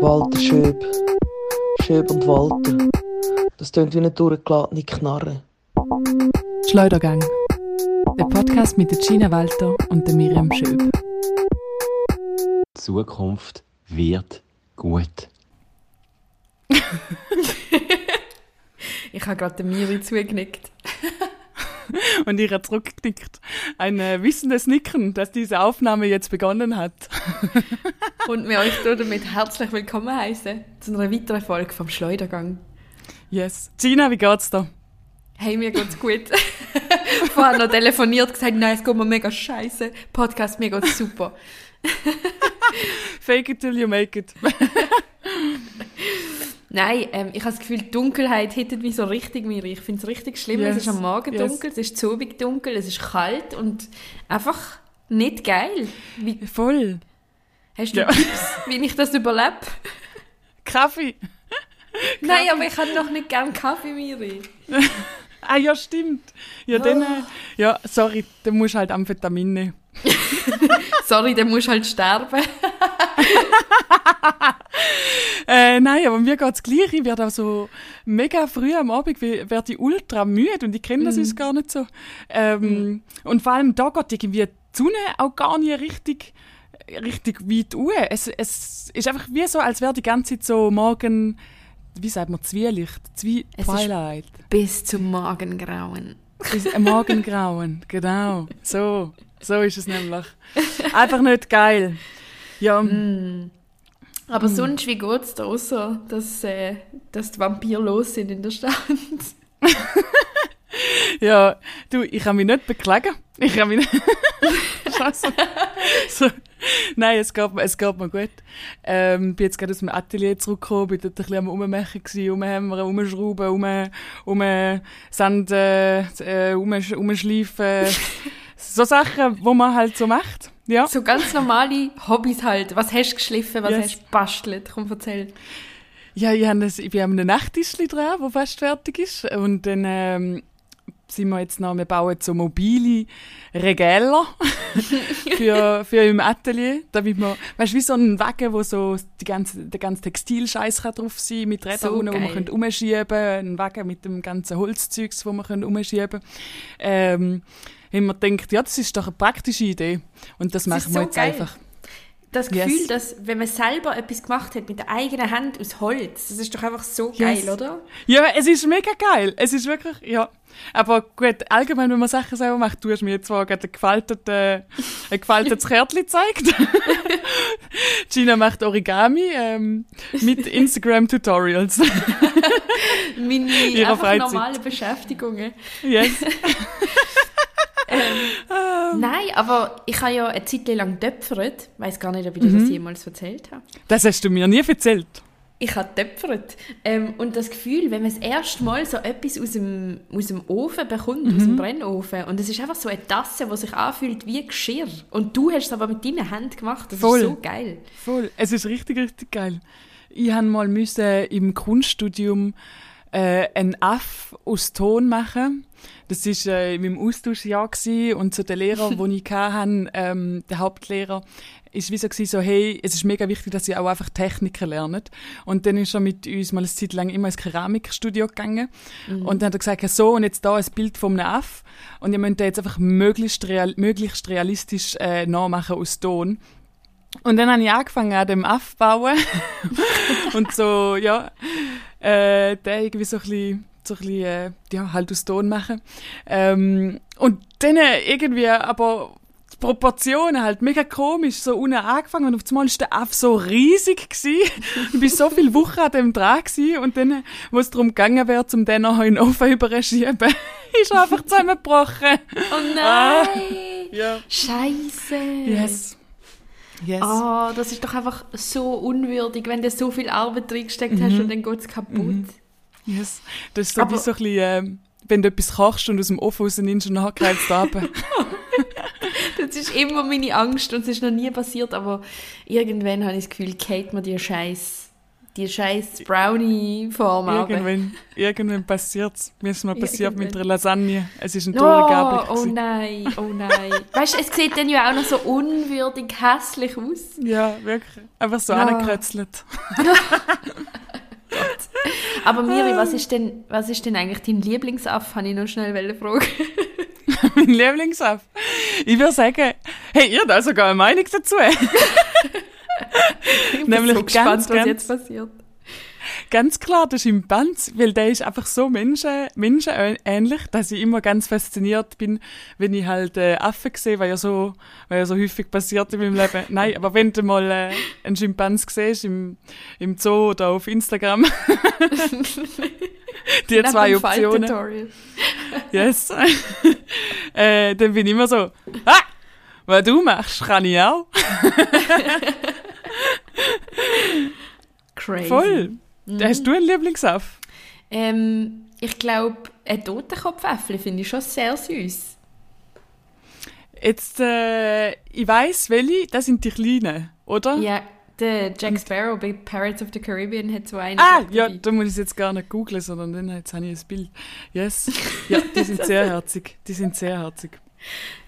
Walter Schöb. Schöb und Walter. Das tönt wie eine durchgeladene Knarre. Schleudergang. Der Podcast mit der Gina Walter und der Miriam Schöb. Die Zukunft wird gut. Ich habe gerade Miri zugenickt. Und ihr hat zurückgenickt. Ein äh, wissendes Nicken, dass diese Aufnahme jetzt begonnen hat. Und wir euch damit herzlich willkommen heißen zu einer weiteren Folge vom Schleudergang. Yes. Gina, wie geht's dir? Hey, mir geht's gut. Vorher noch telefoniert, gesagt, nein, es geht mir mega scheiße. Podcast, mir geht's super. Fake it till you make it. Nein, ähm, ich habe das Gefühl, die Dunkelheit hittet mich so richtig, Miri. Ich finde es richtig schlimm. Yes. Es ist am Morgen Yes. dunkel, es ist zu Abend dunkel, es ist kalt und einfach nicht geil. Wie, Voll. hast du Ja. Tipps, wie ich das überlebe? Kaffee. Nein, aber ich habe noch nicht gern Kaffee, Miri. Ah ja, stimmt. Ja, dann, äh, ja, sorry, dann musst du halt Amphetamin nehmen. Sorry, dann musst du halt sterben. Äh, nein, aber mir geht's gleich. Ich werde auch so mega früh am Abend we- werde ich ultra müde und ich kenne das uns gar nicht so. Ähm, Und vor allem da geht irgendwie die Sonne auch gar nicht richtig, richtig weit hoch. Es, es ist einfach wie so, als wäre die ganze Zeit so morgen, wie sagt man, Zwielicht, Zwie Es Twilight. Bis zum Morgengrauen. Ist ein Morgengrauen, genau. So, so ist es nämlich. Einfach nicht geil. Ja, Aber sonst, wie geht's da außer, dass, äh, dass die Vampire los sind in der Stadt? Ja, du, ich kann mich nicht beklagen. Ich kann mich nicht... Scheiße. so. Nein, es geht, mir- es geht mir gut. Ähm, bin jetzt gerade aus dem Atelier zurückgekommen, bin dort ein bisschen am Rummachen gewesen, rumhämmern, rumschrauben, rum, rum Sand, äh, rum, rumschleifen. so Sachen, wo man halt so macht. Ja. So ganz normale Hobbys halt. Was hast du geschliffen, was Yes. hast du gebastelt? Komm, erzähl. Ja, ich, habe das, ich einem Nachttischli dran, wo fast fertig ist. Und dann ähm, sind wir jetzt noch, wir bauen so mobile Regale für, für im Atelier, damit man, weißt du, wie so ein Wagen, wo so die ganze, der ganze Textilscheiß kann drauf sein mit Rädern, So unten, wo man können umschieben können, ein Wagen mit dem ganzen Holzzeugs, wo man können umschieben ähm, haben wir gedacht, ja, das ist doch eine praktische Idee. Und das, Das machen wir so jetzt geil. einfach. Das Yes. Gefühl, dass wenn man selber etwas gemacht hat mit der eigenen Hand aus Holz, das ist doch einfach so Yes. geil, oder? Ja, es ist mega geil. Es ist wirklich, ja. Aber gut, allgemein, wenn man Sachen selber macht, du hast mir jetzt zwar gerade ein gefaltetes, ein gefaltetes Kärtchen gezeigt. Gina macht Origami ähm, mit Instagram-Tutorials. Meine Ihrer einfach Freizeit. normale Beschäftigungen. yes. Nein, aber ich habe ja eine Zeit lang töpfert. Ich weiß gar nicht, ob ich Mhm. das jemals erzählt habe. Das hast du mir nie erzählt. Ich habe töpfert. Ähm, und das Gefühl, wenn man das erste Mal so etwas aus dem, aus dem Ofen bekommt, aus Mhm. dem Brennofen, und es ist einfach so eine Tasse, die sich anfühlt wie Geschirr. Und du hast es aber mit deinen Händen gemacht. Das Voll. ist so geil. Voll. Es ist richtig, richtig geil. Ich han mal müssen im Kunststudium äh, einen Aff aus Ton machen. Das ist äh, in meinem Austauschjahr gsi und so der Lehrer, den ich hatte, ähm, der Hauptlehrer, ist wie so gewesen, so hey, es ist mega wichtig, dass ihr auch einfach Techniken lernt. Und dann ist er mit uns mal eine Zeit lang immer ins Keramikstudio gegangen und dann hat er gesagt, ja, so und jetzt da ein Bild vom Aff und ihr müsst den jetzt einfach möglichst, real, möglichst realistisch äh, nachmachen aus Ton. Und dann habe ich angefangen an dem aufbauen und so, ja, äh, den irgendwie so ein bisschen, so ein bisschen äh, ja, halt aus Ton machen. Ähm, und dann irgendwie aber die Proportionen halt mega komisch, so unten angefangen und auf einmal ist der Aff so riesig gsi. Ich bin so viele Wochen an dem dran gsi und dann, wo es darum gegangen wäre, zum den nachher in den Ofen überschieben, ist er einfach zusammengebrochen. Oh nein! Ja. Scheiße! Yes. Yes. Ah, das ist doch einfach so unwürdig, wenn du so viel Arbeit reingesteckt hast und dann geht es kaputt. Yes. Das ist so Aber- wie so ein bisschen, ähm, wenn du etwas kochst und aus dem Ofen rausnimmst und nachher es runter. Das ist immer meine Angst und es ist noch nie passiert, aber irgendwann habe ich das Gefühl, Kate mir die scheiß die scheiß Brownie-Form. Irgendwann, irgendwann passiert es. Mir ist mal passiert mit der Lasagne. Es ist ein Oh, teure Gabel. oh nein, oh nein. weißt du, es sieht dann ja auch noch so unwürdig hässlich aus. Ja, wirklich. Einfach so Ja. angekretzelt. Aber Miri, was ist denn, was ist denn eigentlich dein Lieblingsaff? Habe ich noch schnell fragen. mein Lieblingssaft. Ich würde sagen, hey, ihr habt da sogar eine Meinung dazu. Ich bin Nämlich so gespannt, ganz, was ganz- jetzt passiert. Ganz klar der Schimpanz, weil der ist einfach so Menschen, menschenähnlich, dass ich immer ganz fasziniert bin, wenn ich halt äh, Affen sehe, weil ja so, weil ja so häufig passiert in meinem Leben. Nein, aber wenn du mal äh, einen Schimpanz siehst im, im Zoo oder auf Instagram, die zwei Optionen, yes, äh, dann bin ich immer so, ah, was du machst, kann ich auch. Crazy. Voll. Hast du einen Lieblingsaff? Ähm, ich glaube, ein Totenkopfäffli finde ich schon sehr süß. Jetzt, äh, ich weiss, welche, das sind die Kleinen, oder? Ja, der Jack Sparrow bei Pirates of the Caribbean hat so einen. Ah, ja, da muss ich es jetzt gar nicht googlen, sondern dann jetzt habe ich ein Bild. Yes. Ja, die sind sehr herzig. Die sind sehr herzig.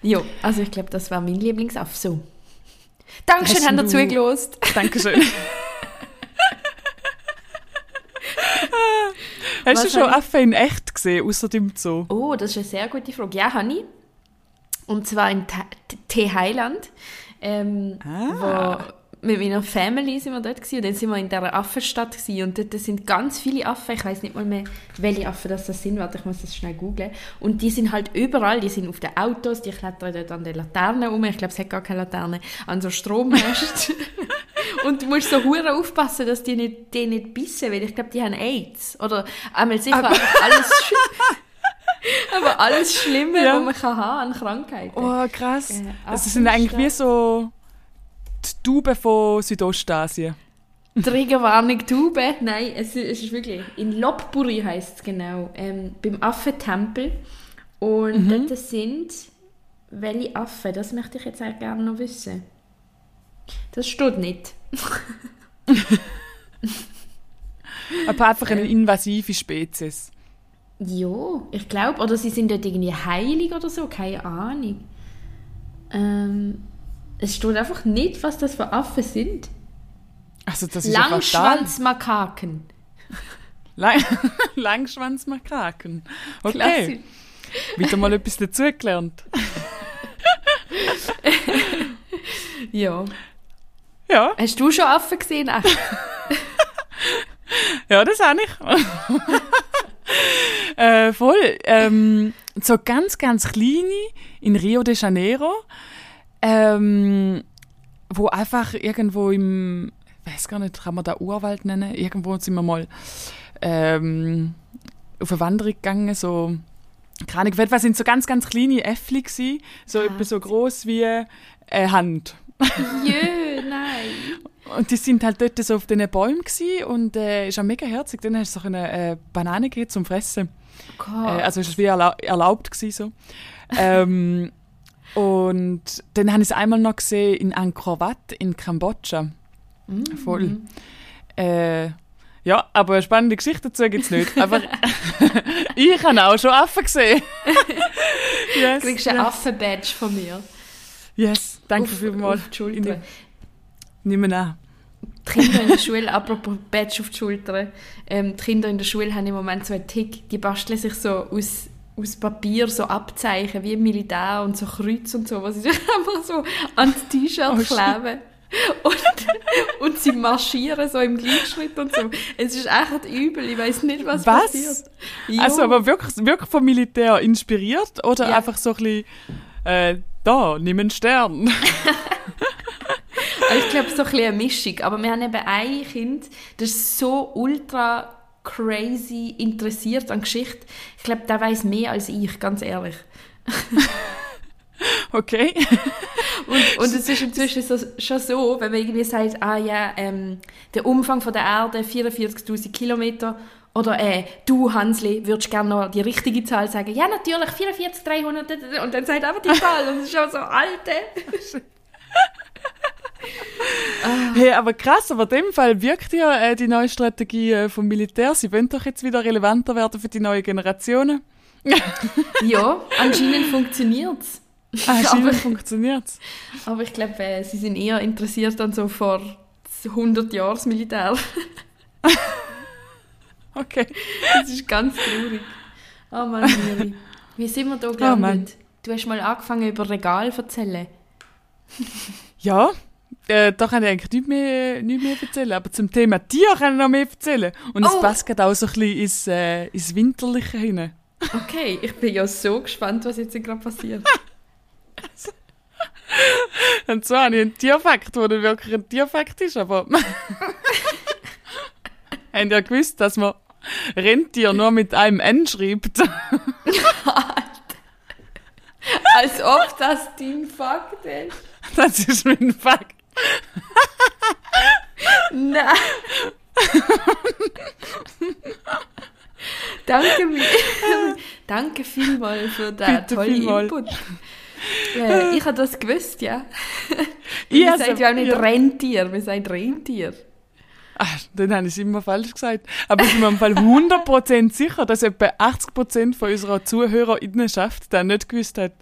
Ja, also ich glaube, das war mein Lieblingsaff. So. Dankeschön, ihr du- zugelost. Dankeschön. Hast du schon Affen in echt gesehen, außer dem Zoo? Oh, das ist eine sehr gute Frage. Ja, habe ich. Und zwar in Ta- T Highland. Ähm, Ah. Mit meiner Family sind wir dort gewesen, und dann sind wir in dieser Affenstadt gewesen, und dort sind ganz viele Affen, ich weiß nicht mal mehr, welche Affen das, das sind, warte, ich muss das schnell googlen. Und die sind halt überall, die sind auf den Autos, die klettern dort an den Laternen rum, ich glaube, es hat gar keine Laterne, an so Strommasten. und du musst so hure aufpassen, dass die nicht, die nicht bissen, weil ich glaube, die haben AIDS. Oder einmal sicher Aber- einfach alles, aber alles Schlimme, Ja. was man kann haben an Krankheiten. Oh, krass. Äh, das sind eigentlich wie so Tauben von Südostasien. Triggerwarnung Taube. Nein, es, ist- es ist wirklich. In Lopburi heißt es genau. Ähm, beim Affentempel. Und Mhm. dort sind. Welche Affen? Das möchte ich jetzt auch gerne noch wissen. Das steht nicht. Aber einfach eine Äh. invasive Spezies. Ja, ich glaube. Oder sie sind dort irgendwie heilig oder so. Keine Ahnung. Ähm, es steht einfach nicht, was das für Affen sind. Also das ist. Langschwanzmakaken. Lang Langschwanzmakaken. Okay, Klasse. wieder mal etwas dazugelernt. Ja. Ja, Hast du schon Affen gesehen? Ja, das habe ich. äh, voll. Ähm, so ganz, ganz kleine in Rio de Janeiro, ähm, wo einfach irgendwo im, ich weiß gar nicht, kann man da Urwald nennen? Irgendwo sind wir mal ähm, auf eine Wanderung gegangen, so keine Ahnung, was sind so ganz, ganz kleine Äffli gsi, so etwa so groß wie eine Hand. Jö, nein. Und die sind halt dort so auf diesen Bäumen gsi und äh, ist auch mega herzig. Dann hast du so eine äh, Banane gegeben zum Fressen. Äh, also es war wie erlau erlaubt gsi so. ähm, und dann habe ich es einmal noch gesehen in Angkor Wat in Kambodscha. Voll. Äh, ja, aber eine spannende Geschichte dazu gibt es nicht. Aber ich habe auch schon Affen gesehen. yes, Du kriegst einen yes. Affen-Badge von mir. Yes, danke auf, vielmals. auf die Schulter. Nimm ihn an. Die Kinder in der Schule, apropos Badge auf die Schulter, ähm, die Kinder in der Schule haben im Moment so einen Tick, die basteln sich so aus, aus Papier so Abzeichen, wie im Militär und so Kreuz und so, was sie sich einfach so ans T-Shirt Oh, kleben. Und, und sie marschieren so im Gleichschritt und so. Es ist echt übel, ich weiß nicht, was, Was? passiert. Jo. Also aber wirklich, wirklich vom Militär inspiriert oder Ja. einfach so ein bisschen, äh, da, nimm einen Stern. Also ich glaube, so ein bisschen eine Mischung. Aber wir haben eben ein Kind, das ist so ultra crazy interessiert an Geschichte. Ich glaube, der weiß mehr als ich, ganz ehrlich. Okay. Und, und es ist inzwischen so, schon so, wenn man irgendwie sagt, ah ja, ähm, der Umfang von der Erde 44.000 Kilometer oder äh, du, Hansli, würdest gerne noch die richtige Zahl sagen? Ja, natürlich, 44.300 und dann sagt einfach die Zahl und es ist schon so, Alte. Hey, aber krass, aber in dem Fall wirkt ja äh, die neue Strategie äh, vom Militär. Sie wollen doch jetzt wieder relevanter werden für die neuen Generationen. Ja, anscheinend funktioniert es. Ah, Aber- funktioniert's. Aber ich glaube, äh, sie sind eher interessiert an so vor 100 Jahren das Militär. Okay. Das ist ganz traurig. Oh Mann, Miri. Wie sind wir da Oh gelandet? du hast mal angefangen über Regal zu erzählen. Ja, äh, da kann ich eigentlich nicht mehr, nicht mehr erzählen. Aber zum Thema Tier kann ich noch mehr erzählen. Und es Oh. passt gerade auch so ein bisschen ins, äh, ins Winterliche hinein. Okay, ich bin ja so gespannt, was jetzt gerade passiert. Und zwar habe ich einen Tierfakt, der nicht wirklich ein Tierfakt ist, aber... Habt ihr gewusst, dass man Rentier nur mit einem N schreibt? Als ob das dein Fakt ist. Das ist mein Fakt. Nein. Danke, Danke vielmals für den Bitte tollen vielmal. Input. Äh, ich habe das gewusst, ja. Also- sagen ja auch nicht ja. Rentier, wir sagen Rentier. Ah, dann habe ich es immer falsch gesagt. Aber ich bin mir im Fall 100% sicher, dass etwa 80% von unserer ZuhörerInnenschaft das nicht gewusst hat.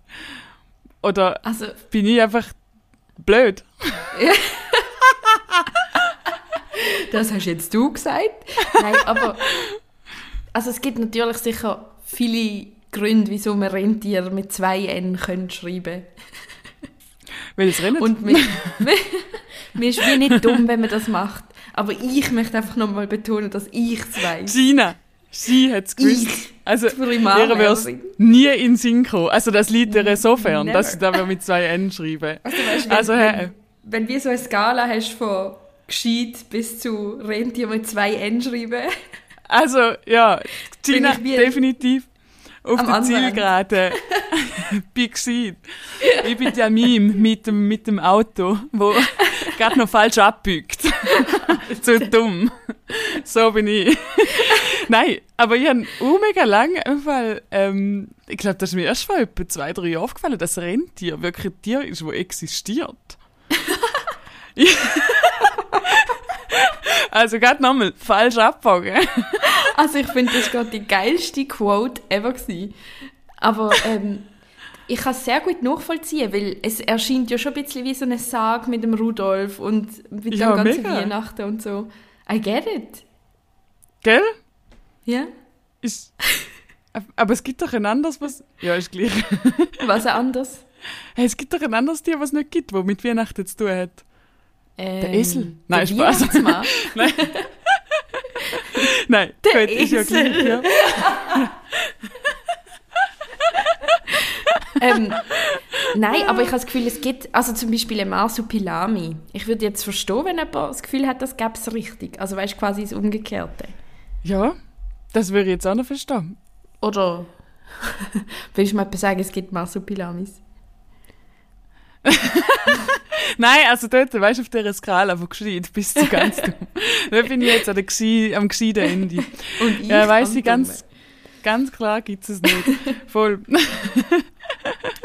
Oder Also, bin ich einfach blöd? das hast jetzt du gesagt. Nein, aber also es gibt natürlich sicher viele Gründe, wieso man Rentier mit zwei N können schreiben Weil es rennt. Und mir, ist wie nicht dumm, wenn man das macht. Aber ich möchte einfach nochmal betonen, dass ich es weiß. Gina, sie hat es gewusst. Ich, also, ihr wäre es nie in Sinn gekommen. Also, das liegt ihr so fern, Never. dass sie da mit zwei N schreiben. Also, weißt, wenn, Also, wenn, wenn wir so eine Skala hast von gescheit bis zu Rentier mit zwei N schreiben, Also, ja, Gina, definitiv auf der Zielgerade. bin gescheit. Ich bin der Meme mit dem, mit dem Auto, wo gerade noch falsch abbiegt. Zu dumm. So bin ich. Nein, aber ich habe auch mega lang, Fall, ähm, ich glaube, das ist mir erst vor etwa zwei, drei Jahren aufgefallen, dass Rentier wirklich ein Tier ist, das existiert. also gerade nochmal, falsch abbogen. Also ich finde, das gerade die geilste Quote ever gewesen. Aber ähm, ich kann es sehr gut nachvollziehen, weil es erscheint ja schon ein bisschen wie so eine Sage mit dem Rudolf und mit Ja, dem ganzen mega. Weihnachten und so. I get it. Gell? Ja? Ist, aber es gibt doch ein anderes, was. Ja, ist gleich. Was anders? Hey, es gibt doch ein anderes Tier, was es nicht gibt, wo mit Weihnachten zu tun hat. Ähm, Esel? Nein, der Spaß. Weihnachtsmann. Nein, Der gut, ist ja Esel. gleich. Ja. ähm, nein, aber ich habe das Gefühl, es gibt, also zum Beispiel ein Marsupilami. Ich würde jetzt verstehen, wenn jemand das Gefühl hat, das gäbe es richtig. Also weißt du, quasi das Umgekehrte. ja, das würde ich jetzt auch noch verstehen. Oder willst du mal etwas sagen, es gibt Marsupilamis? Nein, also dort, weißt du, auf dieser Skala von gescheit bis zu ganz dumm. da bin ich jetzt an der Gsi, am gescheiten Ende. Und ich Ja, weiss ich ganz, ganz klar gibt es nicht. Voll.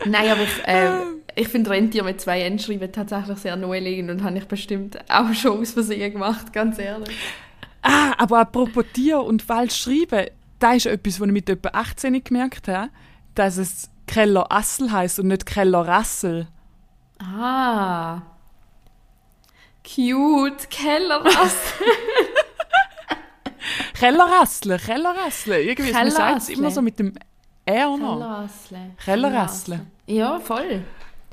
Nein, aber ich, äh, ich finde Rentier mit zwei N schreiben tatsächlich sehr naheliegend und habe ich bestimmt auch schon aus Versehen gemacht, ganz ehrlich. Ah, aber apropos Tier und falsch schreiben, da ist etwas, was ich mit etwa 18 gemerkt habe, dass es Keller Assel heißt und nicht Keller Rassel. Ah. Cute. Keller Rassle, Keller Rassle. Irgendwie, man sagt es Kellerrassle. immer so mit dem R noch. Kellerrassle. Kellerrassle. Ja, voll.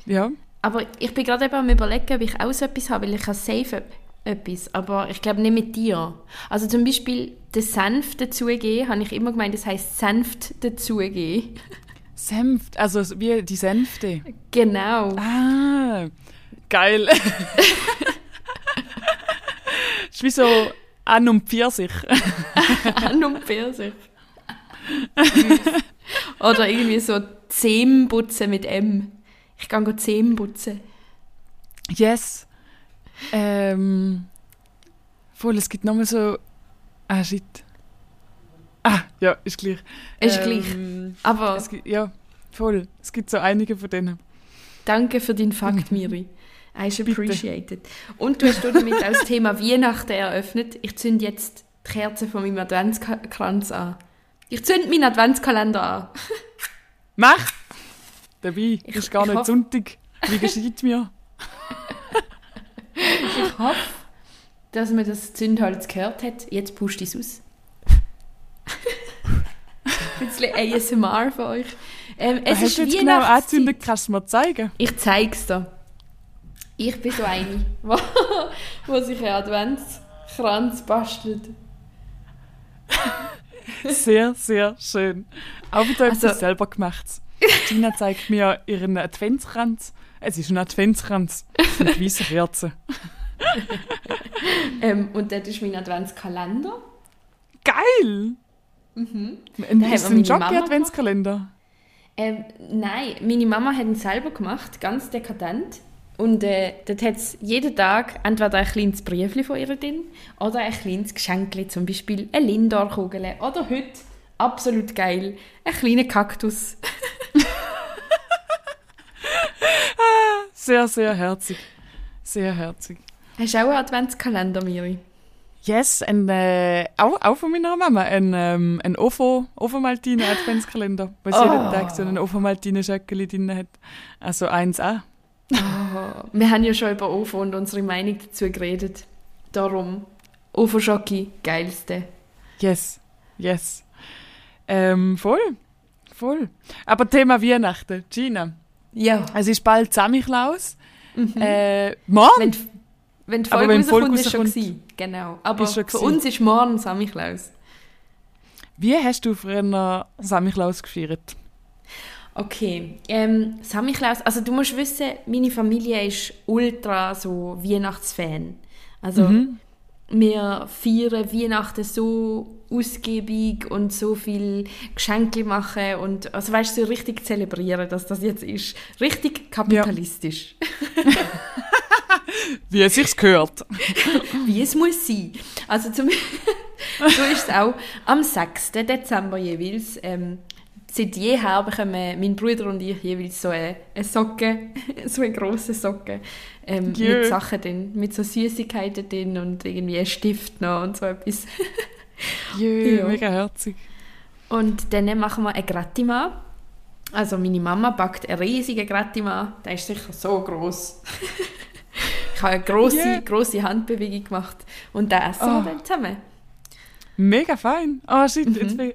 Ja. Aber ich bin gerade eben am überlegen, ob ich auch so etwas habe, weil ich habe safe etwas, aber ich glaube nicht mit dir. Also zum Beispiel den Senf dazugeben, habe ich immer gemeint, das heisst Senft dazugeben. Senft, also wie die Senfte. Genau. Ah, geil. ist wie so An und Pfirsich. An und Pfirsich. Oder irgendwie so Zähneputzen mit M. Ich kann go Zähne putzen. Yes. Ähm, voll, es gibt nochmal so. Ah, shit. Ah, ja, ist gleich. Ist Ähm, Aber Es gibt, ja, voll. Es gibt so einige von denen. danke für deinen Fakt, Miri. I appreciated. Und du hast damit auch das Thema Weihnachten eröffnet. Ich zünde jetzt die Kerze von meinem Adventskranz an. Ich zünde meinen Adventskalender an. Mach! Dabei, Ich- ist gar ich nicht hoffe- Sonntag. Wie geschieht mir? Ich hoffe, dass man das Zündholz gehört hat. Jetzt pusht es aus. Ein bisschen ASMR für euch. Ähm, es Was hast ist du jetzt genau angezündet? Kannst du mir zeigen? Ich zeig's dir. Ich bin so eine, wo, wo sich einen Adventskranz bastelt. Sehr, sehr schön. Auch wieder etwas Also- selber gemacht. Gina zeigt mir ihren Adventskranz. Es ist ein Adventskranz mit weißen Kerzen. Ähm, und das ist mein Adventskalender. Geil! Mhm. Ein, ist ein Jockey-Adventskalender. Ähm, nein, meine Mama hat ihn selber gemacht, ganz dekadent. Und äh, dort hat es jeden Tag entweder ein kleines Briefchen von ihr drin oder ein kleines Geschenk, zum Beispiel eine Lindor-Kugel oder heute, absolut geil, ein kleiner Kaktus. Sehr, sehr herzig. Sehr herzig. Hast du auch einen Adventskalender, Miri? Yes, ein, äh, auch, auch von meiner Mama, ein, ähm, ein Ofo, Ofo-Maltine Adventskalender, wo sie Oh. jeden Tag so einen Ofo-Maltine-Schöckeli drin hat. Also eins auch. Oh, wir haben ja schon über OFO und unsere Meinung dazu geredet. Darum, OFO-Schocki, geilste. Yes, yes. Ähm, voll, voll. Aber Thema Weihnachten, Gina. Ja. Es ist bald Samichlaus. Mhm. Äh, morgen? Wenn, wenn die Folge wenn rauskommt, ist schon gewesen. Genau. Aber für gewesen. uns ist morgen Samichlaus. Wie hast du früher Samichlaus gefeiert? Okay, ähm, Samichlaus, also du musst wissen, meine Familie ist ultra so Weihnachtsfan. Also Mhm. Wir feiern Weihnachten so ausgiebig und so viel Geschenke machen und also weißt du, so richtig zelebrieren, dass das jetzt ist. Richtig kapitalistisch. Wie es sich gehört. wie es muss sein. Also zum so ist es auch am 6. Dezember jeweils. Ähm, seit jeher bekommen mein Bruder und ich jeweils so eine, eine Socke, so eine grosse Socke ähm, Jö. mit Sachen drin, mit so Süßigkeiten drin und irgendwie ein Stift noch und so etwas. Jö, Ja. mega herzig. Und dann machen wir ein Gratima. Also meine Mama backt einen riesigen Gratima. Der ist sicher so groß. ich habe eine grosse, Yeah. grosse Handbewegung gemacht und den essen Oh. wir dann zusammen. Mega fein. Ah, shit. Mhm. Jetzt bin,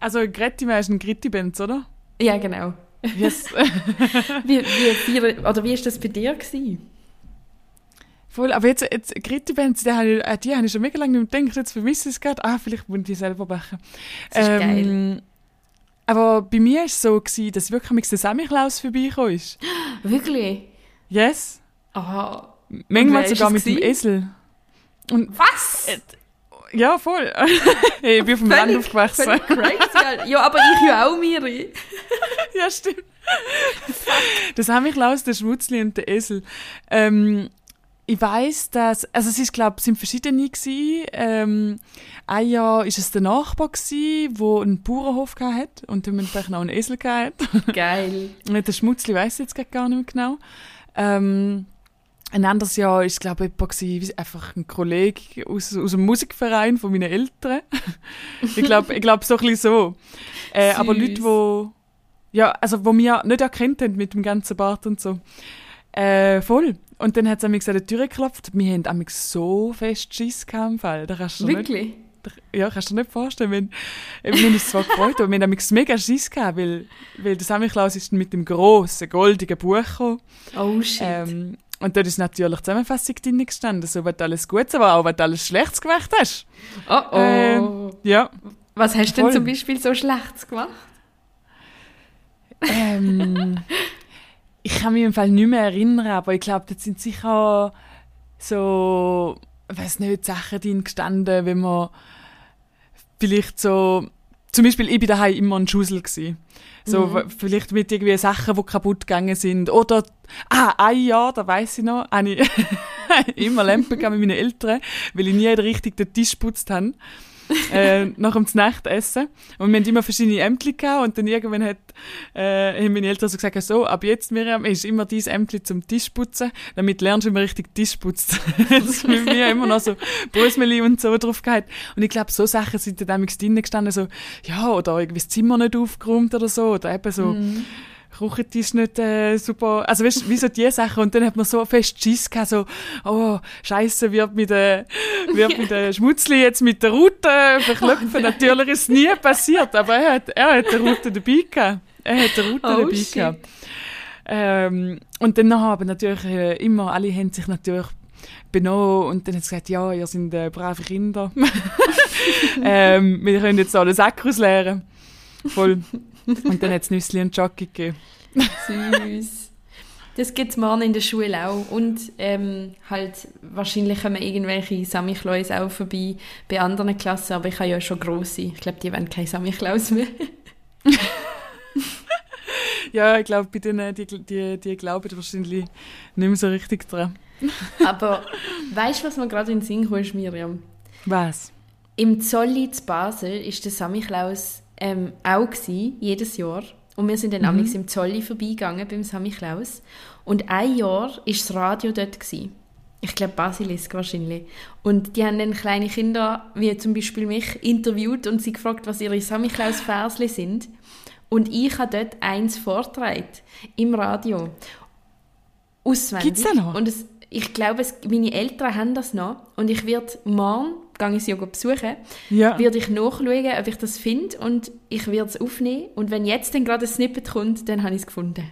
also, Gretti ist ein Gritti-Benz, oder? Ja, genau. Yes. Wie, wie, feiern- oder wie war das bei dir? Gewesen? Voll, aber jetzt, jetzt Gritti-Benz, die habe ich, äh, habe ich schon mega lange nicht mehr gedacht. Jetzt vermisse ich es gerade. Ah, vielleicht muss ich die selber backen. Das ist geil. Aber bei mir war es so, gewesen, dass wirklich der Samichlaus vorbeigekommen ist. Wirklich? Yes. Aha. Manchmal ist sogar mit dem? Esel. Und Was? Ja, voll. hey, ich bin auf dem Land aufgewachsen. Völlig crazy. Alter. Ja, aber ich ja auch, Miri. ja, stimmt. das haben mich Klaus, der Schmutzli und der Esel. Ähm, ich weiß, dass, also es ist, glaube es sind verschiedene gewesen. Ähm, ein Jahr ist es der Nachbar gewesen, wo einen Bauernhof hat und dementsprechend auch einen Esel gehabt hat. Geil. Und der Schmutzli weiß jetzt gar nicht mehr genau. Ähm, ein anderes Jahr ist, glaube ich, jemand einfach ein Kollege aus, aus dem Musikverein von meinen Eltern. ich glaube, ich glaub, so ein bisschen so. Äh, aber. Leute, wo, ja, also, wo wir nicht erkannt haben mit dem ganzen Bart und so. Äh, voll. Und dann hat es an der Tür geklopft. Wir haben amigs so fest Schiss gehabt im Fall. Da kannst du dir nicht, Wirklich? ja, kannst du dir nicht vorstellen. Äh, wir haben uns zwar gefreut, aber wir haben mega Schiss gehabt, weil, weil der Samichlaus ist mit dem grossen, goldigen Buch gekommen. Oh shit. Ähm, und dort ist natürlich die Zusammenfassung drin gestanden, so was du alles Gutes, aber auch was du alles Schlechtes gemacht hast. oh oh. ähm, Ja. Was hast du denn zum Beispiel so Schlechtes gemacht? Ähm, ich kann mich im Fall nicht mehr erinnern, aber ich glaube, das sind sicher so, ich weiß nicht, Sachen drin gestanden, wenn man vielleicht so, zum Beispiel, ich bin daheim immer ein Schusel gsi. So, Mhm. vielleicht mit irgendwie Sachen, die kaputt gegangen sind. Oder, ah, ein Jahr, da weiß ich noch, habe ich immer Lampen mit meinen Eltern, weil ich nie richtig den Tisch putzt habe. äh, nach dem Nachtessen. Und wir haben immer verschiedene Ämter gehabt und dann irgendwann hat, äh, haben meine Eltern so gesagt, so, ab jetzt, Miriam, ist immer dein Ämter zum Tischputzen, damit lernst du immer richtig Tisch putzen. das ist mit mir immer noch so Brösmeli und so drauf gehabt. Und ich glaube, so Sachen sind dann damals drinnen gestanden, so, ja, oder irgendwie das Zimmer nicht aufgeräumt oder so, oder eben so, Mhm. Küchentisch nicht äh, super, also weißt, wie so die Sachen und dann hat man so fest Schiss gehabt, so, oh, Scheiße, wird mit der, wird mit der Schmutzli jetzt mit der Route verklopfen. Natürlich ist es nie passiert, aber er hat, er hat die Route dabei gehabt. Er hat die Route Oh, dabei shit. gehabt. Ähm, und dann haben natürlich äh, immer, alle haben sich natürlich benommen und dann hat sie gesagt, ja, ihr seid äh, brave Kinder. ähm, wir können jetzt alle Sack ausleeren. Voll. Und dann hat es Nüssli und Jockey gegeben. Süß. Das gibt es morgen in der Schule auch. Und ähm, halt, wahrscheinlich kommen irgendwelche Samichlaus auch vorbei bei anderen Klassen, aber ich habe ja schon grosse. Ich glaube, die wollen keine Samichlaus mehr. Ja, ich glaube, bei denen, die, die, die glauben wahrscheinlich nicht mehr so richtig dran. aber weißt du, was mir gerade in den Sinn kam, Miriam? Was? Im Zolli zu Basel ist der Samichlaus ähm, auch gsi, jedes Jahr. Und wir sind dann Mhm. im Zolli vorbeigegangen beim Samichlaus. Und ein Jahr ist das Radio dort gsi. Ich glaube Basilisk wahrscheinlich. Und die haben dann kleine Kinder, wie zum Beispiel mich, interviewt und sie gefragt, was ihre Samichlaus-Versli sind. Und ich habe dort eins vortragen im Radio. Auswendig. Gibt's das noch? Und es, ich glaube, es, meine Eltern haben das noch. Und ich werde morgen, gehe ich sie ja besuchen, Ja. werde ich nachschauen, ob ich das finde und ich werde es aufnehmen. Und wenn jetzt dann gerade ein Snippet kommt, dann habe ich es gefunden.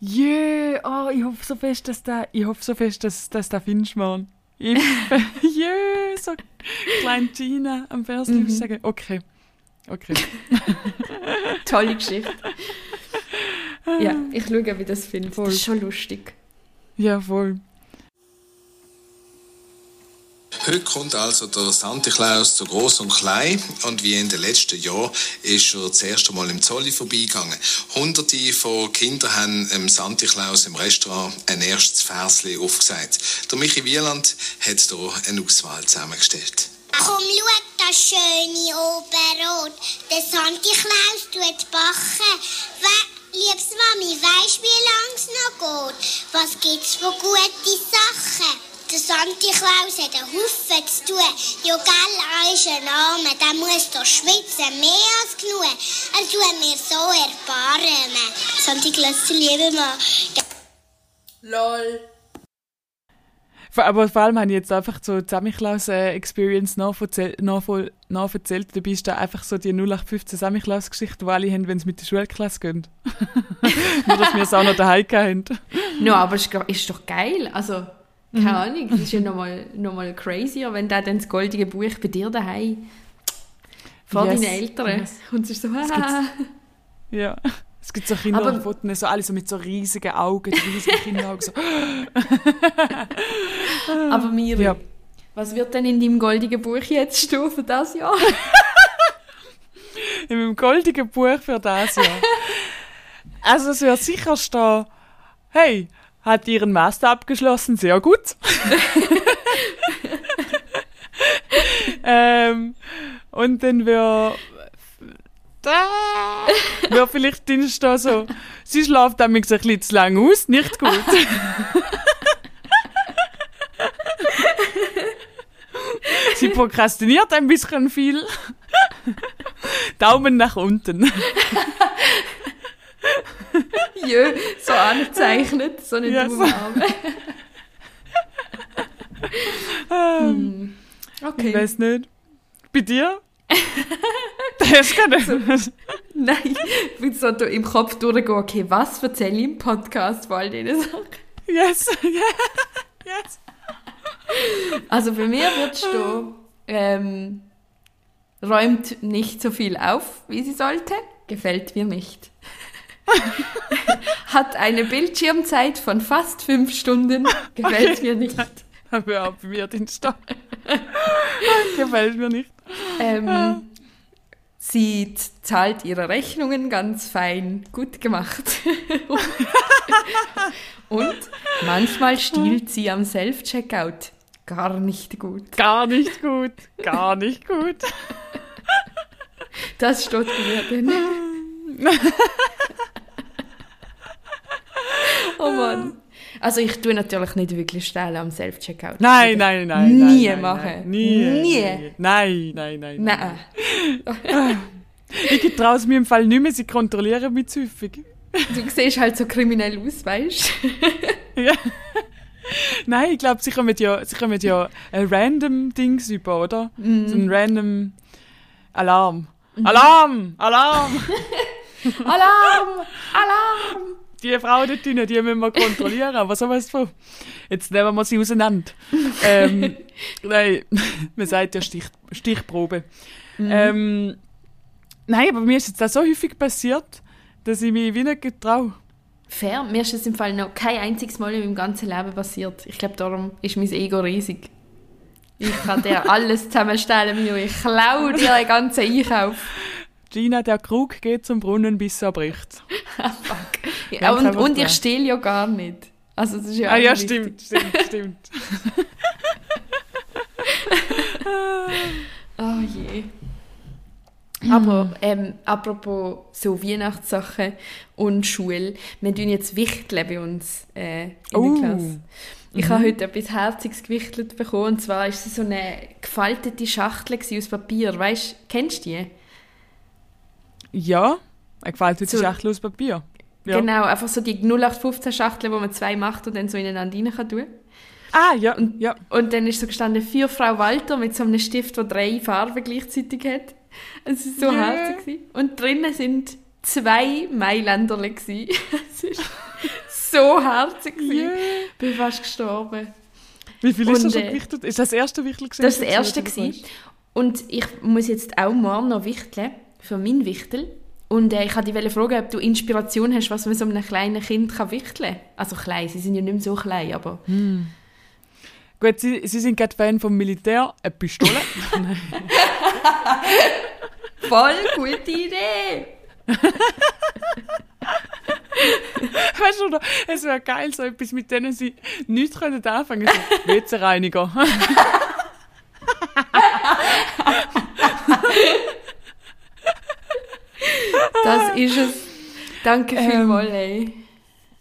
Jö, oh, ich hoffe so fest, dass da, ich hoffe so fest, dass, dass da findest, Mann. Ich, jö, so klein Gina am Vers Mhm. sagen. Okay. Okay. Tolle Geschichte. ja, ich schaue, wie das finde. Das ist schon lustig. Ja, voll. Heute kommt also der Santa Claus zu Groß und Klein und wie in den letzten Jahren ist er das erste Mal im Zolli vorbeigegangen. Hunderte von Kindern haben dem Santa Claus im Restaurant ein erstes Versli aufgesagt. Der Michi Wieland hat hier eine Auswahl zusammengestellt. Komm, schau das schöne Oberrot. Der Santa Claus tut backen. We Liebes Mami, weisst wie lang es noch geht? Was gibt's für gute Sachen? Der Santa Claus hat einen Haufen zu tun. Ja, gell, er ist ein Name, der muss doch schwitzen, mehr als genug. Er tut mir so erbarmen. Santa Claus zu lieben, Mann. LOL. Vor- Aber vor allem habe ich jetzt einfach so die Samichlaus-Experience nachverzählt, nachvoll- nachverzählt. Dabei ist da einfach so die 0815 Samichlaus-Geschichte, die alle haben, wenn sie mit der Schulklasse gehen. Nur, dass wir es auch noch daheim haben. No, aber ist, ge- ist doch geil. Also, keine Ahnung, das ist ja nochmal noch mal crazier, wenn der dann das goldige Buch bei dir daheim vor Yes, deinen Eltern yes. und es ist so, haha. Ja. Es gibt so Kinderfotos, so alle so mit so riesigen Augen, riesigen Kinderaugen. So. Aber Miri, Ja. was wird denn in deinem goldigen Buch jetzt stehen für das Jahr? In meinem goldigen Buch für das Jahr. Also es wird sicher stehen, hey, hat ihren Master abgeschlossen, sehr gut. ähm, und dann wäre da wäre vielleicht drin stehen so, sie schlaft damit ein bisschen zu lang aus, nicht gut. sie prokrastiniert ein bisschen viel. Daumen nach unten. Jö, so angezeichnet, so eine Ja, dumme so. Arme. Hm. Ich Okay. weiß nicht. Bei dir? Das kann ich. Nein, ich bin so im Kopf durchgehen, okay, was erzähle ich im Podcast von all diesen Sachen? Yes, yeah. yes. Also bei mir wird stehen, ähm, räumt nicht so viel auf, wie sie sollte, gefällt mir nicht. Hat eine Bildschirmzeit von fast fünf Stunden, gefällt mir nicht. Habe ich auch bei mir den Start. Gefällt mir nicht. Ähm, sie z- zahlt ihre Rechnungen ganz fein, gut gemacht. Und manchmal stiehlt sie am Self-Checkout. Gar nicht gut. Gar nicht gut. Gar nicht gut. Das steht mir drin. oh Mann. Also ich tue natürlich nicht wirklich stellen am Self-Checkout. Nein, nein, nein. Nie nein, nein, machen. Nein, nie. Nie. Nein, nein, nein. Nein. Ich traue es mir im Fall nicht mehr, sie kontrollieren mich zu häufig. Du siehst halt so kriminell aus, weißt du? Ja. Nein, ich glaube, sie kommen ja, sie kommen ja ein random Dings über, oder? Mhm. So ein random Alarm. Alarm! Alarm! Alarm! Alarm! Die Frau dort drinnen, die müssen wir kontrollieren. Aber sowas von. Jetzt nehmen wir sie auseinander. ähm, nein, man sagt ja Stich, Stichprobe. Mhm. Ähm, nein, aber mir ist jetzt das so häufig passiert, dass ich mich wie nicht getraue. Fair, mir ist das im Fall noch kein einziges Mal in meinem ganzen Leben passiert. Ich glaube, darum ist mein Ego riesig. Ich kann dir alles zusammenstellen, Mio. Ich klaue dir den ganzen Einkauf. Gina, der Krug geht zum Brunnen, bis er bricht. Fuck. Ja, und, und ich stehle ja gar nicht. Also das ist ja Ah ja, stimmt, stimmt, stimmt. Oh je. Aber ähm, apropos so Weihnachtssachen und Schule, wir tun jetzt Wichteln bei uns äh, in Oh. der Klasse. Ich habe heute etwas Herziges gewichtelt bekommen, und zwar ist es so eine gefaltete Schachtel aus Papier. Weißt, kennst du die? Ja, gefällt jetzt So-. Schachtel aus Papier. Ja. Genau, einfach so die 0815 Schachtel, wo man zwei macht und dann so ineinander rein kann tun. Ah, ja, ja. Und dann ist so gestanden für Frau Walter mit so einem Stift, der drei Farben gleichzeitig hat. Es ist so Yeah. herzig. gewesen. Und drinnen sind zwei Mailänderle. Es ist so herzig. Yeah. Bin fast gestorben. Wie viel ist Und, das schon äh, gewichtet? Ist das das erste Wichtel gewesen? Das war das erste. Gewesen. Und ich muss jetzt auch morgen noch wichteln, für mein Wichtel. Und äh, ich wollte dich fragen, ob du Inspiration hast, was man so einem kleinen Kind kann wichteln kann. Also klein, sie sind ja nicht mehr so klein, aber... Gut, Sie, Sie sind gerade Fan vom Militär, eine Pistole. Voll gute Idee! weißt du, oder? es wäre geil, so etwas, mit denen Sie nichts können anfangen können. So, WC-Reiniger. Das ist es. Danke Ähm. vielmals, ey.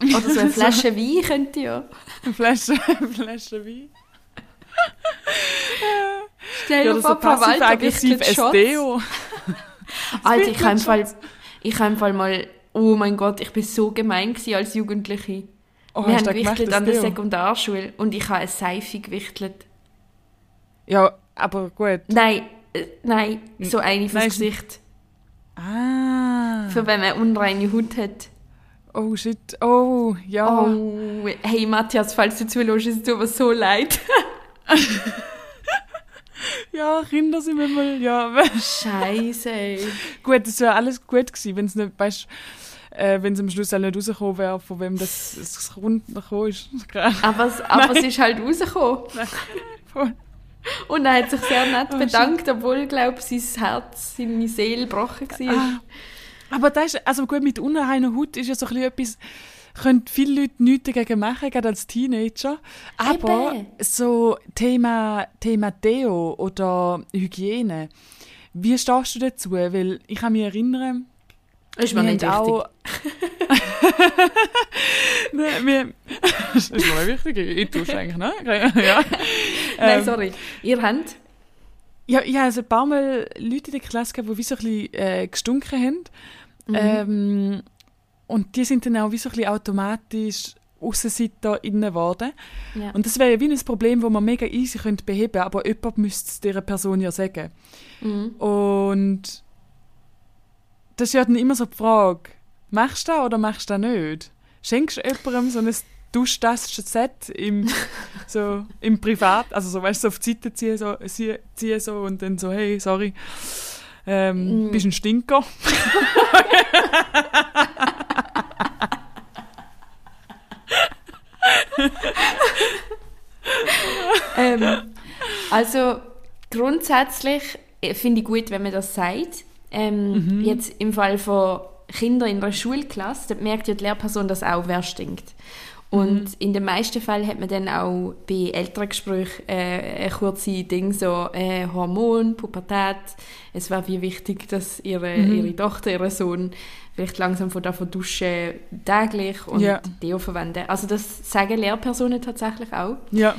Oder so eine Flasche Wein könnte ja. Eine Flasche, eine Flasche Wein. Stell Ja, dir so vor, passiv-aggressiv. SDO. Alter, ich habe im Fall, ich habe Fall mal, oh mein Gott, ich bin so gemein als Jugendliche. Oh, Wir haben gewichtelt an der? Sekundarschule und ich habe eine Seife gewichtelt. Ja, aber gut. Nein, äh, nein, so eine fürs Nein, Gesicht. Ah. Für wenn man unreine Haut hat. Oh, shit. Oh, ja. Oh, hey Matthias, falls du zuhörst, es tut mir so leid. Ja, Kinder sind manchmal, ja. Scheiße, ey. gut, das wäre alles gut gewesen, wenn es nicht, weißt äh, wenn es am Schluss auch nicht rausgekommen wäre, von wem das, das runtergekommen ist. Aber, es, aber es ist halt rausgekommen. Und er hat sich sehr nett Oh, bedankt, obwohl, glaube ich, sein Herz, seine Seele gebrochen war. Ah. Aber das ist, also gut, mit unreiner Haut ist ja so ein bisschen etwas, können viele Leute nichts dagegen machen, gerade als Teenager. Aber Eben. so Thema, Thema Deo oder Hygiene, wie stehst du dazu? Weil ich kann mich erinnern, ist mir nicht auch... Nein, das ist nicht wichtig, ich tue es eigentlich, ne? Ja. Nein, Ähm, sorry. Ihr habt? Ja, ich habe also ein paar Mal Leute in der Klasse gehabt, die wie so ein bisschen äh, gestunken haben. Mhm. Ähm, und die sind dann auch wie so ein bisschen automatisch Aussenseiter innen geworden. Ja. Und das wäre ja wie ein Problem, das man mega easy könnte beheben könnte, aber jemand müsste es dieser Person ja sagen. Mhm. Und das ist ja dann immer so die Frage, machst du das oder machst du das nicht? Schenkst du jemandem so ein Duschtaschen-Set im, so, im Privat, also so, weißt du, so auf die Seite ziehen, so, ziehen so und dann so, hey, sorry, ähm, Mm. bist ein Stinker. ähm, also grundsätzlich äh, finde ich gut, wenn man das sagt. Ähm, Jetzt im Fall von Kindern in einer Schulklasse, dort merkt ja die Lehrperson das auch, wer stinkt. Und in den meisten Fällen hat man dann auch bei älteren Gesprächen äh, ein kurzes Ding, so äh, Hormon, Pubertät. Es wäre wie wichtig, dass ihre, ihre Tochter, ihr Sohn vielleicht langsam von davon duschen täglich und Ja. Deo verwenden. Also das sagen Lehrpersonen tatsächlich auch. Ja.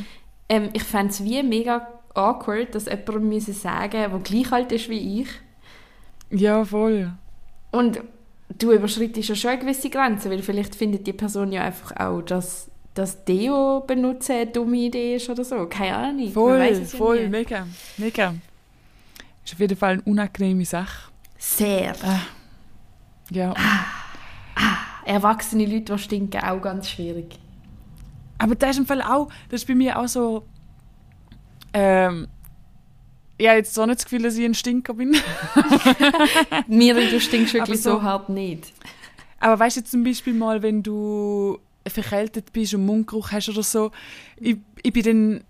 Ähm, ich fände es wie mega awkward, dass jemand müsse sagen der gleich alt ist wie ich. Ja, voll. Und du überschreitest ja schon eine gewisse Grenze, weil vielleicht findet die Person ja einfach auch, dass das Deo benutzen eine dumme Idee ist oder so. Keine Ahnung. Voll, ja voll, nie. mega, mega. Ist auf jeden Fall eine unangenehme Sache. Sehr. Ja. Erwachsene Leute, die stinken, auch ganz schwierig. Aber das ist im Fall auch, das ist bei mir auch so, ähm, ja, jetzt so nicht das Gefühl, dass ich ein Stinker bin. Miri, du stinkst wirklich so- so hart nicht. Aber weißt du zum Beispiel mal, wenn du verkältet bist und Mundgeruch hast oder so, ich, ich bin dann,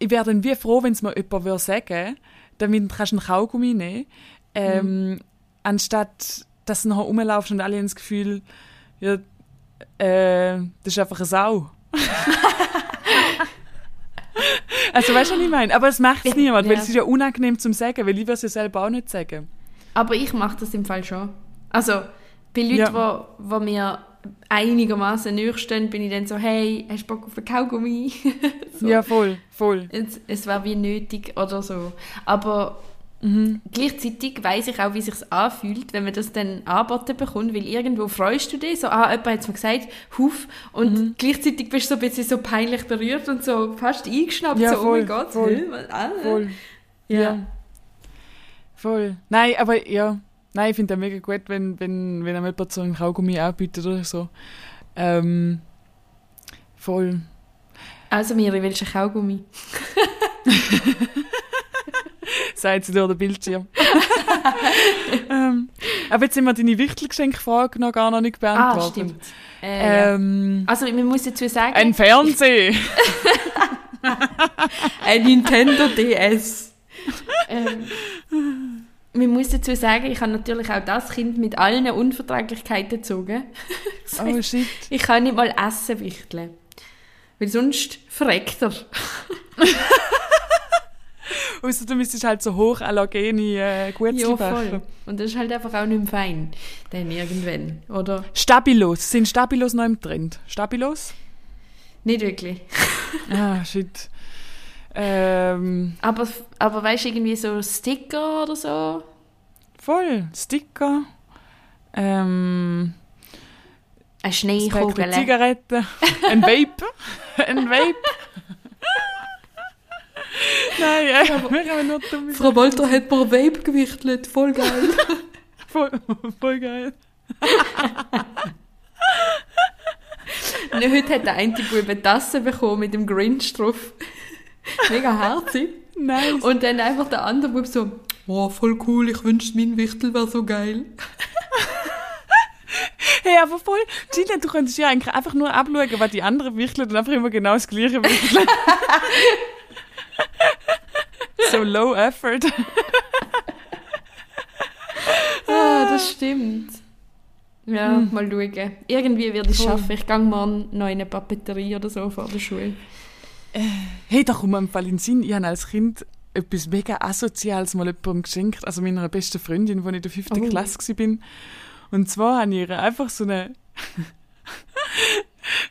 ich wäre dann wie froh, wenn es mir jemand würde sagen, damit kannst du einen Kaugummi nehmen, ähm, anstatt dass du nachher rumlaufst und alle haben das Gefühl, ja, äh, das ist einfach eine Sau. also weißt du, was ich meine? Aber es macht es Ja, niemand, weil ja. es ist ja unangenehm zum Sagen, weil ich würde es ja selber auch nicht sagen. Aber ich mache das im Fall schon. Also, bei Leuten, Ja. wo, wo mir einigermaßen stehen, bin ich dann so, hey, hast du Bock auf einen Kaugummi? so. Ja, voll, voll. Es, es wäre wie nötig oder so. Aber Mhm. gleichzeitig weiß ich auch, wie es sich anfühlt, wenn man das dann angeboten bekommt, weil irgendwo freust du dich, so, ah, jemand hat es mir gesagt, huf, und Mhm. gleichzeitig bist du so ein bisschen so peinlich berührt und so fast eingeschnappt, Ja, so, oh voll, mein Gott, voll. was, ah, Voll. Ja. Ja. Voll. Nein, aber ja. Nein, ich finde das mega gut, wenn, wenn, wenn einem jemand so einen Kaugummi anbietet oder so. Ähm, voll. Also, Miri, willst du einen Kaugummi? Sagt sie durch den Bildschirm. ähm, aber jetzt sind wir deine Wichtelgeschenkfrage noch gar noch nicht Ah, beantwortet. stimmt. Äh, ja. Ähm, Also, man muss dazu sagen, ein Fernseher. ein Nintendo DS. ähm, man muss dazu sagen, ich habe natürlich auch das Kind mit allen Unverträglichkeiten gezogen. Das oh shit. ich kann nicht mal Essen wichteln. Weil sonst verreckt er. Außer du müsstest halt so hochallergene äh, Ja, Gutzli voll. Und das ist halt einfach auch nicht mehr fein. Dann irgendwann, oder? Stabilos. Sind Stabilos noch im Trend? Stabilos? Nicht wirklich. Ah, shit. Ähm, Aber, aber weißt du, irgendwie so Sticker oder so? voll. Sticker. Ähm, Ein Päckchen Schneekugel. Zigaretten. Ein Vape. Ein Vape. Nein, äh, wir haben nur dumme Frau Walter hat mir Vape gewichtelt. Voll geil. Voll, voll geil. Und heute hat der eine Bub eine Tasse bekommen mit dem Grinch drauf. Mega herzig. Nice. Und dann einfach der andere Bub so, oh, voll cool, ich wünschte, mein Wichtel wäre so geil. Hey, aber voll, Gina, du könntest ja eigentlich einfach nur abschauen, was die anderen wichteln und einfach immer genau das gleiche wichteln. so low effort. Ah, das stimmt. Ja, mal schauen. Irgendwie werde ich es Voll. schaffen. Ich gehe morgen noch in eine Papeterie oder so vor der Schule. Hey, da kommt mir im Fall in den Sinn, ich habe als Kind etwas mega Asoziales mal jemandem geschenkt, also meiner besten Freundin, als ich in der fünften Oh. Klasse war. Und zwar habe ich ihr einfach so eine...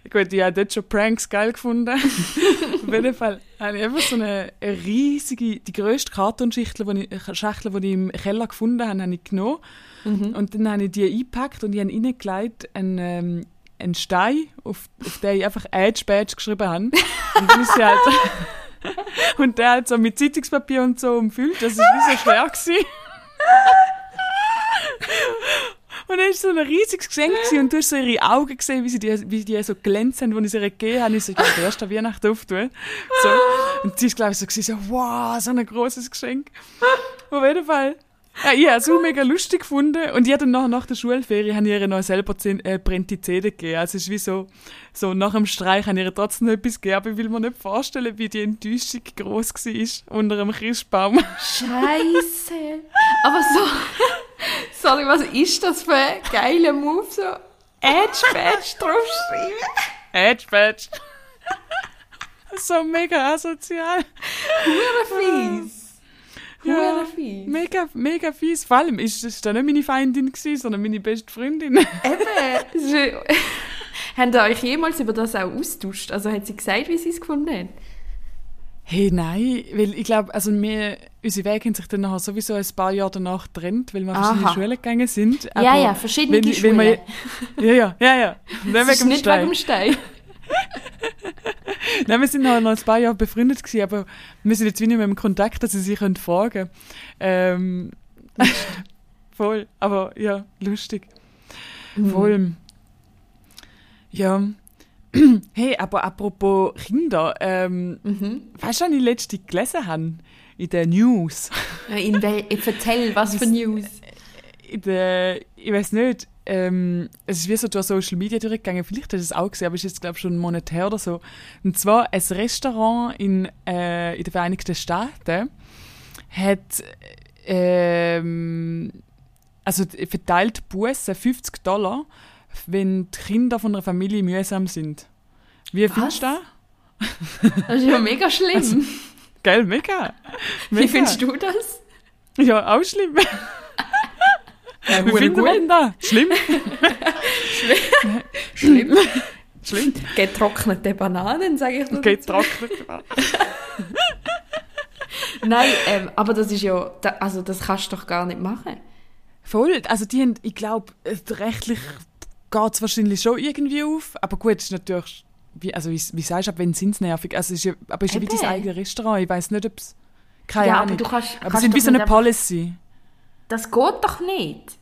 Gut, ich habe dort schon Pranks geil gefunden. Auf jeden Fall habe ich einfach so eine riesige, die grösste Kartonschachtel, die ich, Schachtel, die ich im Keller gefunden habe, habe ich genommen. Und dann habe ich die eingepackt und ich habe reingelegt einen, ähm, einen Stein, auf, auf den ich einfach Edge Badge geschrieben habe. Und dann ist sie halt... und der halt so mit Zeitungspapier und so umfüllt. Das war wie so schwer. Gewesen. Und dann war so ein riesiges Geschenk und du hast so ihre Augen gesehen, wie, sie die, wie die so glänzt haben, als ich sie gegeben habe. Ich so, ich kann erst an Weihnachten auftun. So. Und sie ist, glaube ich, so, gewesen, so, wow, so ein großes Geschenk. Auf jeden Fall. Ja, ich habe es auch mega lustig gefunden. Und ich habe dann nachher, nach der Schulferie, habe ich ihr noch selber zehn, äh, brennte gegeben. Also es ist wie so, so nach dem Streich habe ich ihr trotzdem noch etwas gegeben, aber ich will mir nicht vorstellen, wie die Enttäuschung groß war unter einem Christbaum. Scheiße. Aber so, sorry, was ist das für ein geiler Move? So Edge Badge draufschreiben. Hedge Badge. so mega asozial. Fies. Ja, Hure fies. mega, mega fies. Vor allem ist das dann nicht meine Feindin gewesen, sondern meine beste Freundin. Eben. Habt ihr euch jemals über das auch austauscht? Also hat sie gesagt, wie sie es gefunden hat? Hey, nein, weil ich glaube, also wir, unsere Wege haben sich dann nachher sowieso ein paar Jahre danach getrennt, weil wir an verschiedene Aha. Schulen gegangen sind. ja, ja, verschiedene wenn- Schulen. wenn wir- Ja, ja, ja, ja. Nicht das ist wegen dem nicht Stein. wegen dem Stein. Nein, wir sind noch, noch ein paar Jahre befreundet gewesen, aber wir sind jetzt wie nicht mehr im Kontakt, dass sie sich können fragen ähm, Voll, aber ja, lustig. Mhm. Voll. Ja. Hey, aber apropos Kinder, ähm, Mhm. weißt du, was ich letztens gelesen habe? In den News. In wel erzähl, was für News. In der, ich weiß nicht, ähm, es ist wie so durch Social Media durchgegangen, vielleicht hast du es auch gesehen, aber es ist jetzt, glaube ich, schon einen Monat her oder so. Und zwar ein Restaurant in, äh, in den Vereinigten Staaten hat ähm, also verteilt Bussen 50 Dollar, wenn die Kinder von einer Familie mühsam sind. Wie findest du das? Das ist ja mega schlimm. Also, Gell, mega. mega. wie findest du das? Ja, auch schlimm. Ja, Wie finden wir denn das? Schlimm? Schlimm. Schlimm. Getrocknete Bananen, sage ich nur. Geht trocknet. Nein, ähm, aber das ist ja, da, also das kannst du doch gar nicht machen. Voll. Also die haben, ich glaube, rechtlich geht es wahrscheinlich schon irgendwie auf. Aber gut, es ist natürlich, wie, also wie, wie sagst du, ab wann sind es nervig? Also ist ja, aber es ist ja wie dein eigenes Restaurant. Ich weiß nicht, ob es... Keine ja, Ahnung. aber du kannst, aber kannst sind wie so eine Policy. Das geht doch nicht.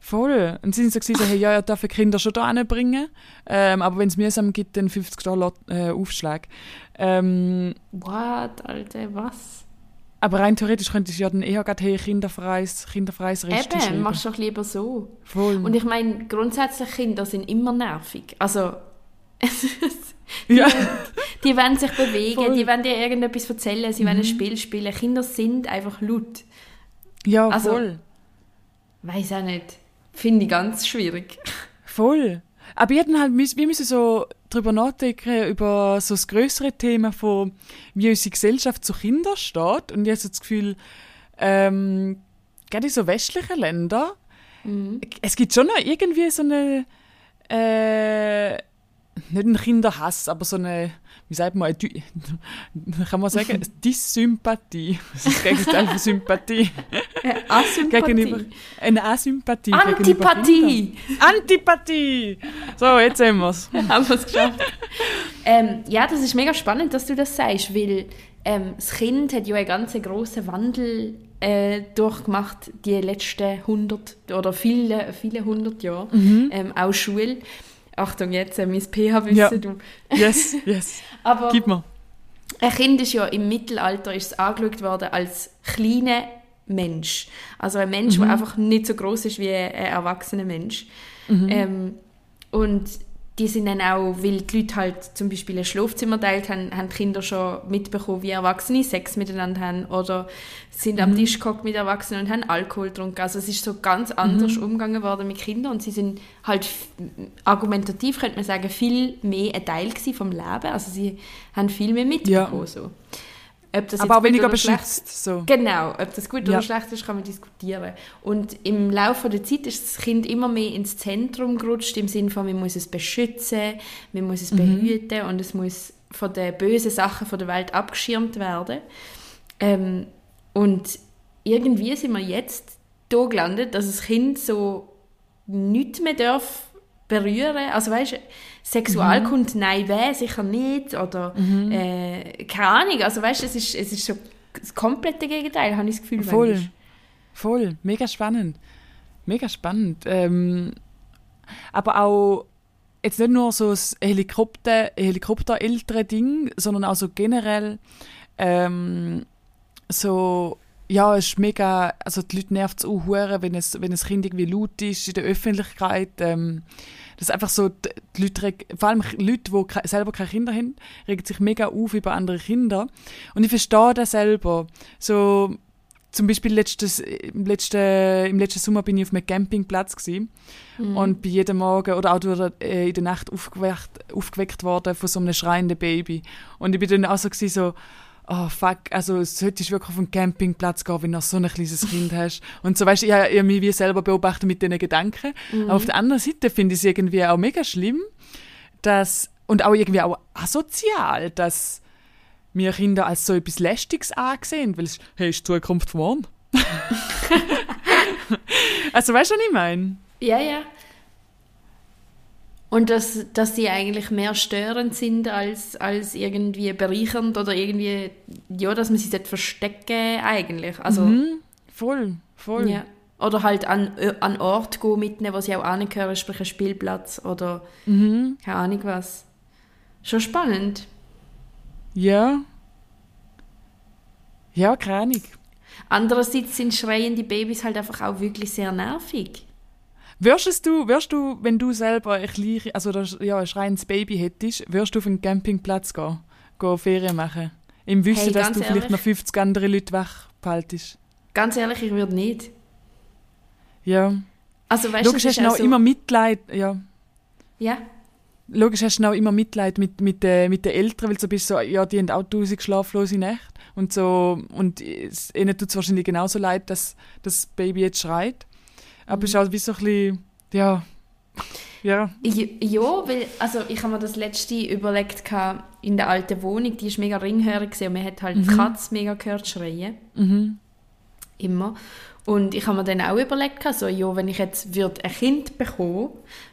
Voll. Und sie sind so so, hey, ja, ja, dürfen Kinder schon da hinbringen. Ähm, aber wenn es mühsam gibt, dann 50 Dollar äh, Aufschlag. Ähm, What, Alter, was? Aber rein theoretisch könntest du ja dann eher gerade, hey, kinderfreies, kinderfreies Restaurant Eben, machst doch lieber so. Voll. Und ich meine, grundsätzlich Kinder sind immer nervig. Also, ja. die wollen sich bewegen, Voll. Mhm. die wollen dir irgendetwas erzählen, sie wollen ein Spiel spielen. Kinder sind einfach laut. ja, Also- voll. Weiß auch nicht. Finde ich ganz schwierig. Voll. Aber wir, halt, müssen- wir müssen so darüber nachdenken, über so das größere Thema von, wie unsere Gesellschaft zu Kindern steht. Und ich habe so das Gefühl, ähm, gerade in so westlichen Ländern, es gibt schon noch irgendwie so eine, äh, nicht einen Kinderhass, aber so eine, wie sagt man, eine kann man sagen, Dissympathie. Das ist das Gegenteil von Sympathie. Gegenüber, eine Asympathie. gegenüber Antipathie. Antipathie! So, jetzt haben wir es. haben wir es geschafft. ähm, ja, das ist mega spannend, dass du das sagst, weil ähm, das Kind hat ja einen ganz grossen Wandel äh, durchgemacht, die letzten 100 oder viele, viele hundert Jahre. Ähm, auch Schule. Achtung, jetzt äh, mein PH-Wissen, Ja. du. Yes, yes. Aber Gib mir. ein Kind ist ja im Mittelalter ist es angeschaut worden als kleiner Mensch. Also ein Mensch, der einfach nicht so groß ist wie ein erwachsener Mensch. Ähm, und die sind dann auch, weil die Leute halt zum Beispiel ein Schlafzimmer teilt haben, haben die Kinder schon mitbekommen, wie Erwachsene Sex miteinander haben oder sind am Tisch gehockt mit Erwachsenen und haben Alkohol getrunken. Also es ist so ganz anders umgegangen worden mit Kindern und sie sind halt argumentativ, könnte man sagen, viel mehr ein Teil vom Leben. Also sie haben viel mehr mitbekommen. So. Ob das Aber auch weniger beschützt. So. Genau, ob das gut Ja. oder schlecht ist, kann man diskutieren. Und im Laufe der Zeit ist das Kind immer mehr ins Zentrum gerutscht, im Sinne von, man muss es beschützen, man muss es behüten und es muss von den bösen Sachen von der Welt abgeschirmt werden. Ähm, und irgendwie sind wir jetzt da gelandet, dass das Kind so nichts mehr darf berühren. Also weißt Sexualkunde, nein, weh, sicher nicht. Oder äh, keine Ahnung. Also weißt es ist, es ist so das komplette Gegenteil, habe ich das Gefühl. Voll. manchmal. Voll. Mega spannend. Mega spannend. Ähm, aber auch jetzt nicht nur so das Helikopter, Helikopter-Ding, sondern auch so generell ähm, so ja, es ist mega, also die Leute nervt es auch hure, wenn es, wenn ein Kind irgendwie laut ist in der Öffentlichkeit. Ähm, das ist einfach so, die die Leute, vor allem Leute, die ke- selber keine Kinder haben, regen sich mega auf über andere Kinder. Und ich verstehe das selber. So, zum Beispiel letztes, im, letzten, im letzten Sommer bin ich auf einem Campingplatz gewesen, und bin jeden Morgen oder auch durch, äh, in der Nacht aufgeweckt, aufgeweckt worden von so einem schreienden Baby. Und ich bin dann auch so, gewesen, so oh fuck, also solltest du wirklich auf einen Campingplatz gehen, wenn du noch so ein kleines Kind hast. Und so, weißt du, ich habe mich wie selber beobachtet mit diesen Gedanken. Aber auf der anderen Seite finde ich es irgendwie auch mega schlimm, dass, und auch irgendwie auch asozial, dass wir Kinder als so etwas Lästiges angesehen, weil es, hey, ist die Zukunft morgen. also weißt du, was ich meine? Ja, ja. Und dass, dass sie eigentlich mehr störend sind als, als irgendwie bereichernd oder irgendwie, ja, dass man sie dort verstecken eigentlich. Also, Mhm, voll, voll. ja. Oder halt an, an Ort gehen mitnehmen, wo sie auch angehören, sprich ein Spielplatz oder Mhm. keine Ahnung was. Schon spannend. Ja. Ja, keine Ahnung. Andererseits sind schreiende Babys halt einfach auch wirklich sehr nervig. Wirst du, wirst du, wenn du selber ein kleines, also das, ja, ein schreiendes Baby hättest, wirst du auf einen Campingplatz gehen, gehen Ferien machen? Im Wissen, Hey, dass du vielleicht ehrlich? noch 50 andere Leute wach behaltest. Ganz ehrlich, ich würde nicht. Ja. Also weißt du, Logisch das hast du auch so, immer Mitleid, ja. Ja, Logisch hast du noch immer Mitleid mit, mit, äh, mit den Eltern, weil du bist so, ja, die haben auch tausend schlaflose Nächte. Und so, und es, ihnen tut es wahrscheinlich genauso leid, dass das Baby jetzt schreit. Aber es ist auch wie so ein bisschen, ja, ja, Ja, weil, also ich habe mir das letzte überlegt gehabt, in der alten Wohnung, die ist mega ringhörig und man hat halt die Katze mega gehört schreien. Immer. Und ich habe mir dann auch überlegt, gehabt, so, ja, wenn ich jetzt würd ein Kind bekommen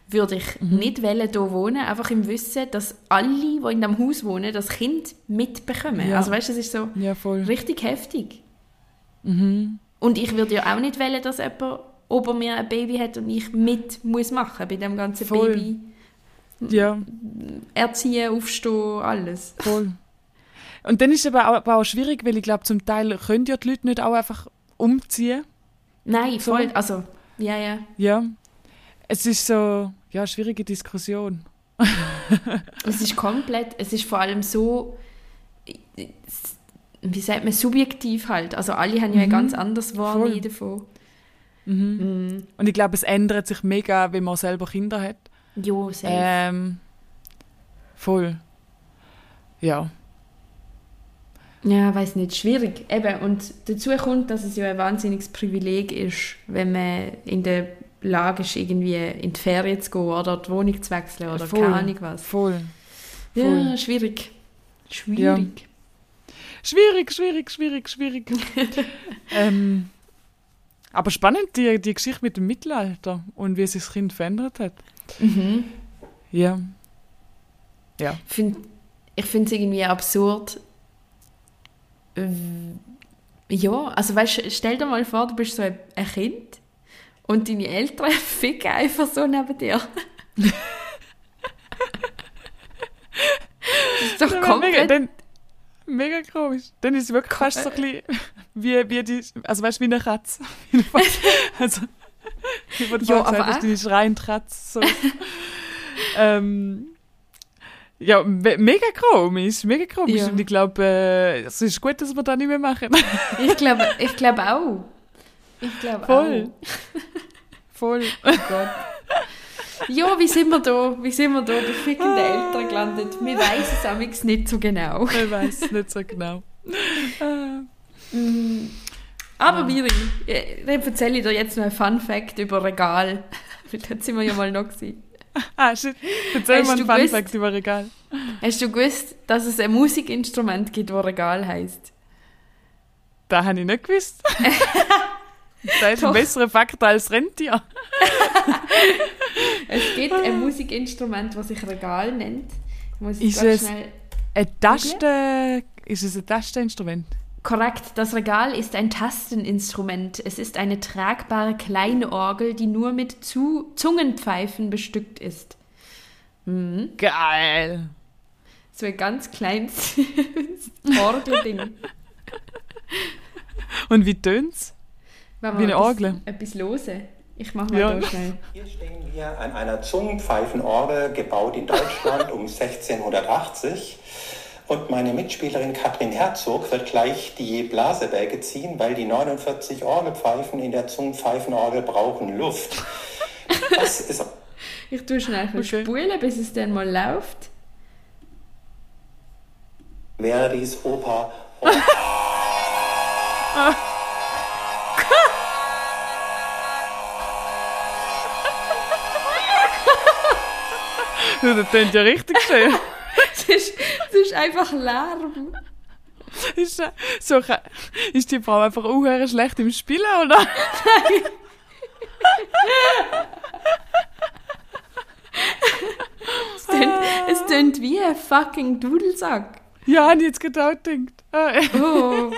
würde ich nicht wollen, hier wohnen, einfach im Wissen, dass alle, die in diesem Haus wohnen, das Kind mitbekommen. Ja. Also weißt du, es ist so ja, richtig heftig. Und ich würde ja auch nicht wollen, dass jemand ober mir ein Baby hat und ich mit muss machen bei dem ganzen Voll. Baby. Ja, Erziehen, aufstehen, alles. voll. Und dann ist es aber auch, aber auch schwierig, weil ich glaube, zum Teil können ja die Leute nicht auch einfach umziehen. Nein, So. voll. Also, ja, ja. Ja. Es ist so, ja, schwierige Diskussion. Es ist komplett, es ist vor allem so, wie sagt man, subjektiv halt. Also alle haben ja ein ganz anderes Wahrnehmen davon. Mhm. Und ich glaube, es ändert sich mega, wenn man selber Kinder hat. Jo, safe. Ähm, voll. Ja. Ja, weiß nicht, schwierig. Eben, und dazu kommt, dass es ja ein wahnsinniges Privileg ist, wenn man in der Lage ist, irgendwie in die Ferien zu gehen oder die Wohnung zu wechseln oder voll. keine Ahnung was. Voll. Ja, schwierig. Schwierig. Schwierig, schwierig, schwierig, schwierig. ähm, aber spannend, die, die Geschichte mit dem Mittelalter und wie sich das Kind verändert hat. Mhm. Ja. Ja. Find, ich finde es irgendwie absurd. Äh, Ja, also weißt, stell dir mal vor, du bist so ein, ein Kind und deine Eltern ficken einfach so neben dir. das ist doch Mega, komplett... dann, mega komisch. Dann ist es wirklich fast so ein bisschen wie, wie die, also weißt du, wie eine Katze. also, ich würde ja, sagen, aber das ist die schreiende Katze. So. ähm, ja, me mega komisch, mega komisch. Ja. Und ich glaube, äh, es ist gut, dass wir das nicht mehr machen. Ich glaube ich glaub auch. Ich glaube Voll. auch. Voll. Oh Gott. Ja, wie sind wir da? Wie sind wir da bei fickenden Eltern gelandet? Wir wissen es amigs nicht so genau. Ich weiß es nicht so genau. Aber Miri, äh, dann erzähle ich dir jetzt noch ein Fun Fact über Regal. Dort sind wir ja mal noch gewesen. Ah, shit. Erzähl Hast mal einen Fun gewusst? Fact über Regal. Hast du gewusst, dass es ein Musikinstrument gibt, das Regal heißt? Das habe ich nicht gewusst. das ist Doch. ein besserer Fakt als Rentier. Es gibt ein Musikinstrument, das sich Regal nennt. Ist es- schnell Ein Tasten... Ist es ein Tasteninstrument? Korrekt, das Regal ist ein Tasteninstrument. Es ist eine tragbare kleine Orgel, die nur mit Zu Zungenpfeifen bestückt ist. Geil. So ein ganz kleines Orgelding. Und wie tönt's? Wie eine Orgel. Etwas lose. Ich mach mal Ja. da schnell. Hier stehen wir an einer Zungenpfeifenorgel, gebaut in Deutschland um 1680. Und meine Mitspielerin Katrin Herzog wird gleich die Blasebäge ziehen, weil die 49 Orgelpfeifen in der Zungenpfeifenorgel brauchen Luft. Das ist Ich tue schnell okay. spulen, bis es dann mal läuft. Verdis Oper. das klingt ja richtig schön. Es ist, es ist einfach Lärm. Ist, so, ist die Frau einfach auch schlecht im Spielen, oder? Nein. es, tönt, es tönt wie ein fucking Dudelsack. Ja, habe ich jetzt genau gedacht. oh,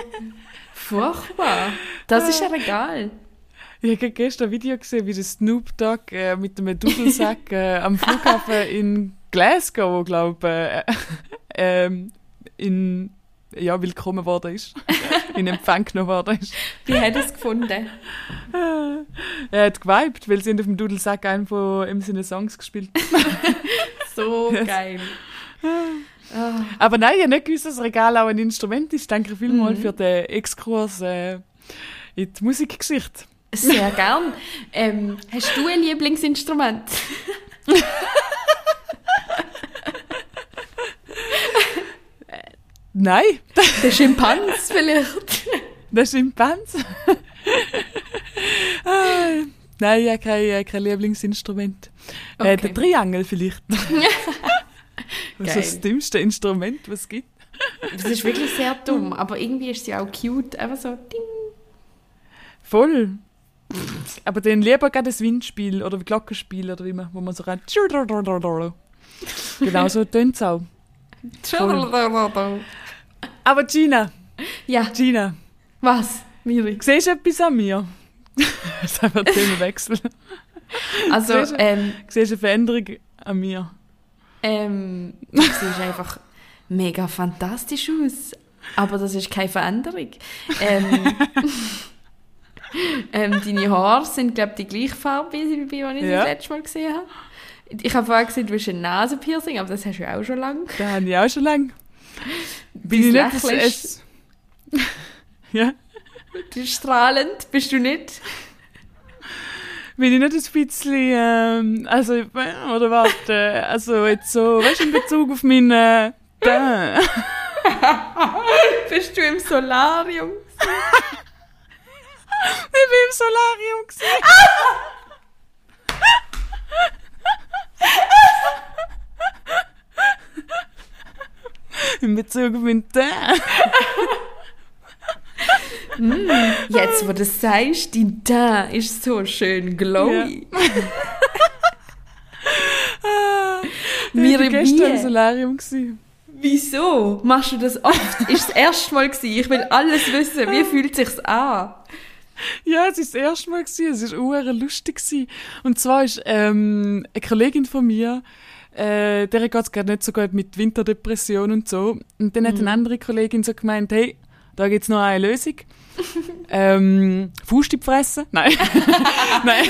furchtbar. Das ist ja egal. Ich habe gestern ein Video gesehen, wie der Snoop Dogg äh, mit einem Dudelsack äh, am Flughafen in Glasgow, glaube ich, äh, ähm, in ja, willkommen worden ist. in Empfang genommen worden ist. Wie hat er es gefunden? er hat geweibt, weil sie auf dem Dudelsack einen von ihm seine Songs gespielt So geil. Aber nein, ich habe nicht gewusst, dass das Regal auch ein Instrument ist. Danke vielmals mhm. für den Exkurs äh, in die Musikgeschichte. Sehr gern. Ähm, hast du ein Lieblingsinstrument? Nein. Der Schimpans vielleicht. Der Schimpans? ah, nein, ich habe kein, kein Lieblingsinstrument. Okay. Äh, der Triangel vielleicht. das ist das dümmste Instrument, was es gibt. Das ist wirklich sehr dumm, aber irgendwie ist sie auch cute. Einfach so ding. Voll. Aber dann lieber gerade das Windspiel oder Glockenspiel oder wie man, wo man so rein. Genau so tönt es auch. Aber Gina. Ja. Gina. Was, Miri? Siehst du etwas an mir? das ist einfach Themenwechsel. Also, siehst du, ähm, siehst du eine Veränderung an mir? Ähm, du siehst einfach mega fantastisch aus. Aber das ist keine Veränderung. Ähm, ähm, deine Haare sind, glaube ich, die gleiche Farbe, wie ich sie ja. das letzte Mal gesehen habe. Ich habe vorher gesehen, du hast ein Nasenpiercing, aber das hast du auch schon lange. Das habe ich auch schon lange. Bin ich nicht es, Ja? Du strahlend, bist du nicht? Bin ich nicht ein bisschen, ähm, also, oder warte, also jetzt so, weißt du, in Bezug auf meinen, äh, Bist du im Solarium? ich bin im Solarium gesehen. In Bezug auf meinen Teint. mm, jetzt, wo du das sagst, dein Teint ist so schön glowy. Ja. ah, war gestern im Solarium. Gewesen. Wieso? Machst du das oft? ist das erste Mal gewesen. Ich will alles wissen. Wie fühlt es sich an? Ja, es war das erste Mal. Gewesen. Es war lustig. Gewesen. Und zwar ist ähm, eine Kollegin von mir, äh, der geht es gerade nicht so gut mit Winterdepression und so. Und dann mhm. hat eine mhm. andere Kollegin so gemeint, hey, da gibt es noch eine Lösung. ähm, Fußstipp fressen? Nein. Nein.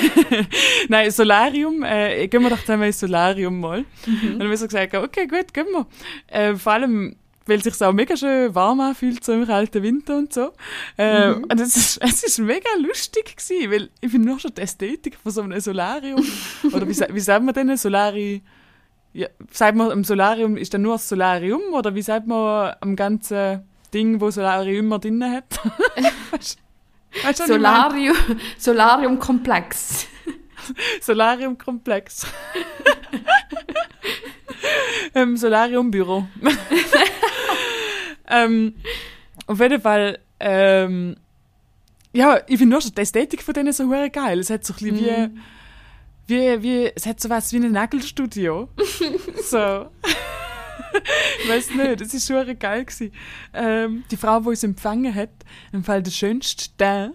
Nein, Solarium. Äh, gehen wir doch zusammen ins Solarium mal. Mhm. Und dann haben wir so gesagt, okay, gut, gehen wir. Äh, vor allem, weil es sich auch mega schön warm anfühlt, so im kalten Winter und so. Äh, mhm. Und es ist, es ist mega lustig gewesen, weil ich finde nur schon die Ästhetik von so einem Solarium, oder wie, wie sagt man denn, Solari, ja, sagt man im Solarium, ist dann nur das Solarium oder wie sagt man am ganzen Ding, wo Solarium immer drin hat? weißt, weißt Solarium, Solarium-Komplex. Solarium-Komplex. ähm, Solarium-Büro. ähm, auf jeden Fall, ähm, ja, ich finde nur schon die Ästhetik von denen so geil. Es hat so ein bisschen mm. wie wie, wie, es hat so was wie ein Nagelstudio. so. ich weiß nicht, es war schon geil. Gewesen. Ähm, die Frau, die uns empfangen hat, im Fall der schönste Teint,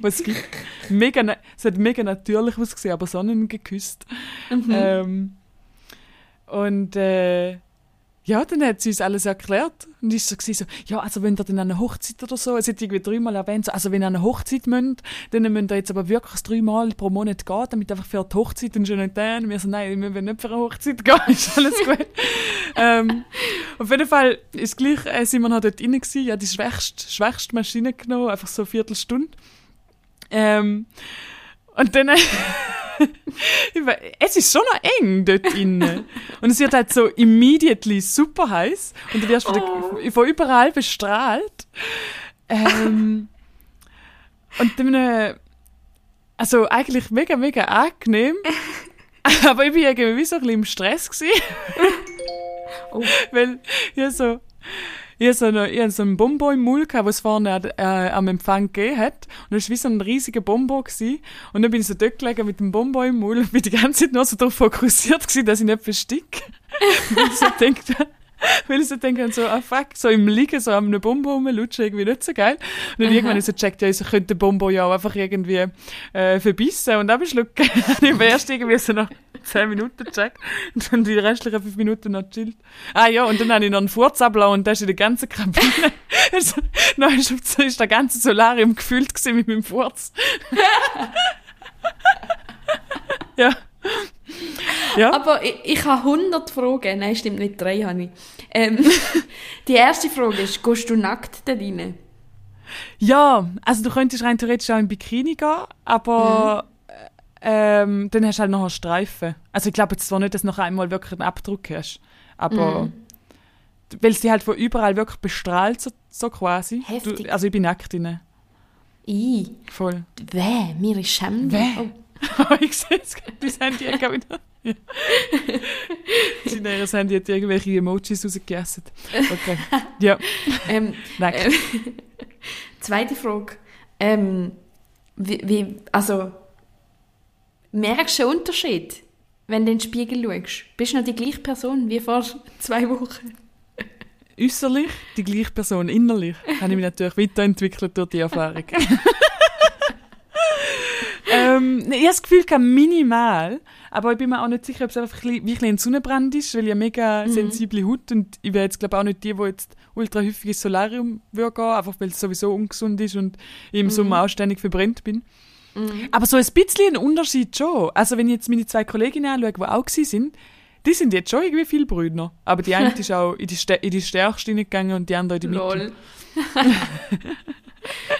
was es gibt. Mega, es hat mega natürlich ausgesehen, aber Sonnen geküsst. Mhm. Ähm, und äh, ja, dann hat sie uns alles erklärt. Und ist so, so, ja, also wenn ihr dann an einer Hochzeit oder so, es hat irgendwie dreimal erwähnt, so, also wenn ihr an einer Hochzeit müsst, dann müsst ihr jetzt aber wirklich dreimal pro Monat gehen, damit einfach für die Hochzeit und schon dann. Wir so, nein, wir wollen nicht für eine Hochzeit gehen, ist alles gut. ähm, auf jeden Fall ist gleich, äh, wir noch dort rein gewesen, ja, die schwächste, schwächste Maschine genommen, einfach so eine Viertelstunde. Ähm, und dann, we- es ist schon noch eng dort innen. Und es wird halt so immediately super heiß und du wirst von, der, von überall bestrahlt. Ähm, und dann, äh, also eigentlich mega, mega angenehm. Aber ich bin irgendwie wie so ein bisschen im Stress gewesen. Oh. Weil ich so, ich so, hatte so einen Bonbon im Mund, gehabt, was vorne äh, am Empfang gegeben hat. Und das war wie so ein riesiger Bonbon. Gewesen. Und dann bin ich so dort gelegen mit dem Bonbon im Mund und bin die ganze Zeit nur so darauf fokussiert gewesen, dass ich nicht versticke. weil ich so denkt, weil ich so denke, so, ah fuck, so im Liegen, so am einem Bonbon rumlutschen, irgendwie nicht so geil. Und dann irgendwann habe ich so gecheckt, ja, ich so könnte den Bonbon ja auch einfach irgendwie äh, verbissen. Und dann schlucken. ich erst irgendwie so noch 10 Minuten gecheckt und dann die restlichen 5 Minuten noch chillt. Ah ja, und dann habe ich noch einen Furz und der ist in der ganzen Kabine. also, dann ist, ist der ganze Solarium gefüllt gewesen mit meinem Furz. ja. Ja. Aber ich, ich habe 100 Fragen. Nein, stimmt nicht, drei habe ich. Ähm, die erste Frage ist, gehst du nackt da rein? Ja, also du könntest rein theoretisch auch in Bikini gehen, aber ähm, dann hast du halt noch einen Streifen. Also ich glaube jetzt zwar nicht, dass du noch einmal wirklich einen Abdruck hast, aber weil es die halt von überall wirklich bestrahlt, so, so quasi. Heftig. Du, also ich bin nackt drin. Ich. Voll. Weh, mir ist Schämde. Weh. Oh. ich sehe es gerade, mein Handy wieder... Ja. Sein Handy hat irgendwelche Emojis rausgegessen. Okay. Ja, Ähm, nackt. ähm, zweite Frage. Ähm, wie, wie, also, merkst du einen Unterschied, wenn du in den Spiegel schaust? Bist du noch die gleiche Person wie vor zwei Wochen? äußerlich die gleiche Person, innerlich habe ich mich natürlich weiterentwickelt durch die Erfahrung. ähm, ich habe das Gefühl, minimal, aber ich bin mir auch nicht sicher, ob es einfach ein bisschen, wie ein Sonnenbrand ist, weil ich eine mega sensible Haut und ich wäre jetzt glaube auch nicht die, die jetzt ultra häufig ins Solarium würde gehen, einfach weil es sowieso ungesund ist und ich im Sommer auch ständig verbrennt bin. Aber so ein bisschen ein Unterschied schon. Also wenn ich jetzt meine zwei Kolleginnen anschaue, die auch sind, die sind jetzt schon irgendwie viel Brüder. Aber die eine ist auch in die, Ste in die Stärkste reingegangen und die andere in die Mitte. Lol.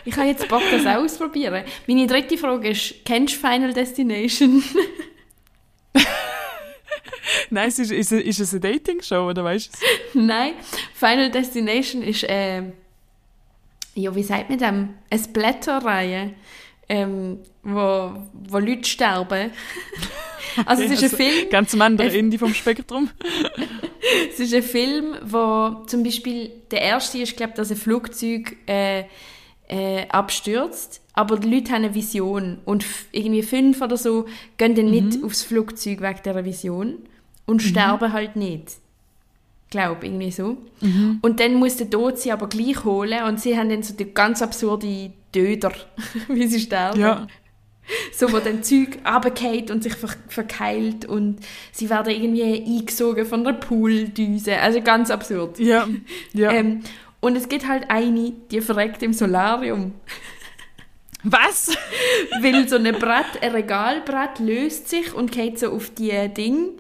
ich habe jetzt Bock, das auch auszuprobieren. Meine dritte Frage ist, kennst du Final Destination? Nein, es ist, ist, ist es eine Dating-Show, oder weißt du es? Nein, Final Destination ist, äh, ja, wie sagt man dem? Eine Splatter-Reihe, ähm, wo, wo Leute sterben. Also es ist ein Film, Ganz am anderen Ende vom Spektrum. es ist ein Film, wo zum Beispiel der erste ist, glaube dass ein Flugzeug äh, äh, abstürzt, aber die Leute haben eine Vision und irgendwie fünf oder so gehen dann nicht aufs Flugzeug wegen dieser Vision und sterben halt nicht. Glaube irgendwie so. Und dann muss der Tod sie aber gleich holen und sie haben dann so die ganz absurde Töter, wie sie sterben. Ja. So, wo dann Zeug runterfällt und sich ver verkeilt und sie werden irgendwie eingesogen von der Pooldüse. Also ganz absurd. Ja, ja. Ähm, und es gibt halt eine, die verreckt im Solarium. Was? Weil so ein Brett, ein Regalbrett löst sich und geht so auf die Ding,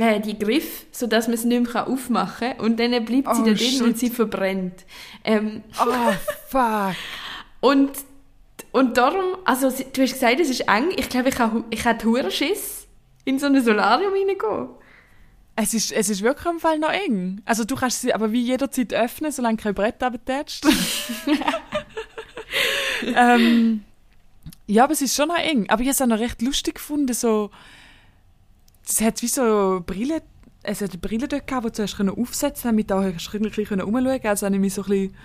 äh, die Griff, sodass man es nicht mehr aufmachen kann. Und dann bleibt sie Oh, da drin und sie verbrennt. Ähm, Oh, fuck. und, und darum, also sie- du hast gesagt, es ist eng. Ich glaube, ich, habe- ich hure Schiss, in so ein Solarium reingehen. Es ist, es ist wirklich im Fall noch eng. Also du kannst sie aber wie jederzeit öffnen, solange kein Brett abtätscht. ähm, ja, aber es ist schon noch eng. Aber ich habe es auch noch recht lustig gefunden, so... Es hat wie so Brille... Es hat eine Brille dort gehabt, die du zuerst können aufsetzen damit auch du ein bisschen umschauen können. Also habe ich mich so ein bisschen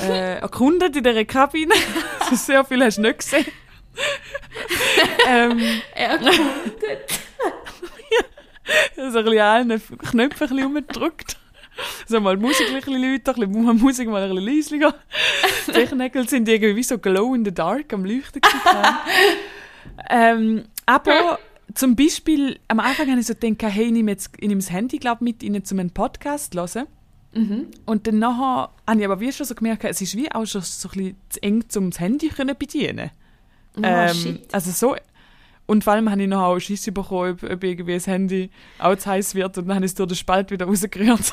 äh, erkundet in dieser Kabine. so sehr viel hast du nicht gesehen. ähm, Er so ein bisschen allen Knöpfe umgedrückt. So mal Musik ein bisschen lauter, ein bisschen die Musik mal ein bisschen leiser. Die Technikel sind irgendwie wie so glow in the dark am Leuchten. ähm, aber zum Beispiel, am Anfang habe ich so gedacht, hey, ich nehme jetzt ich nehme das Handy glaub, mit rein, um einen Podcast zu hören. Mhm. Und dann nachher habe ich aber wie schon so gemerkt, es ist wie auch schon so ein bisschen zu eng, um das Handy können bedienen Oh, ähm, shit. Also so. Und vor allem habe ich noch auch Schiss bekommen, ob, ob irgendwie das Handy auch zu heiß wird und dann habe ich es durch den Spalt wieder rausgerührt.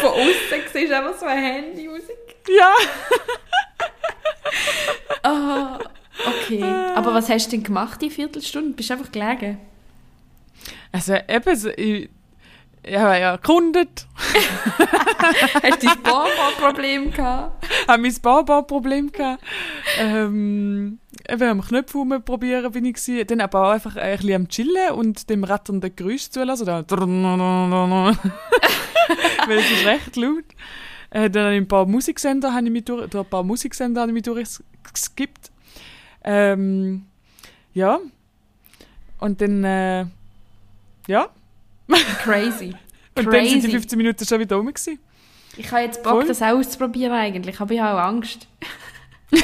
Von außen siehst du einfach so ein Handy raus. ja. Ah, okay. Aber was hast du denn gemacht, die Viertelstunde? Bist du einfach gelegen? Also eben, so, ich, ich habe ja erkundet, Hast du dein Bonbon-Problem gehabt? habe mein Baubarproblem gehabt. Ähm, eben am Knöpfe probieren bin ich gewesen. Dann aber auch einfach ein bisschen am Chillen und dem ratternden Geräusch zulassen. Da Weil es ist recht laut. Äh, dann habe ich ein paar Musiksender, habe ich mich durch, durch ein paar Musiksender habe ich mich durchgeskippt. Ähm, ja. Und dann, äh, ja. Crazy. Und dann sind die Crazy. 15 Minuten schon wieder gewesen. Ich habe jetzt Bock, Voll. das auch auszuprobieren eigentlich, aber ich habe auch Angst.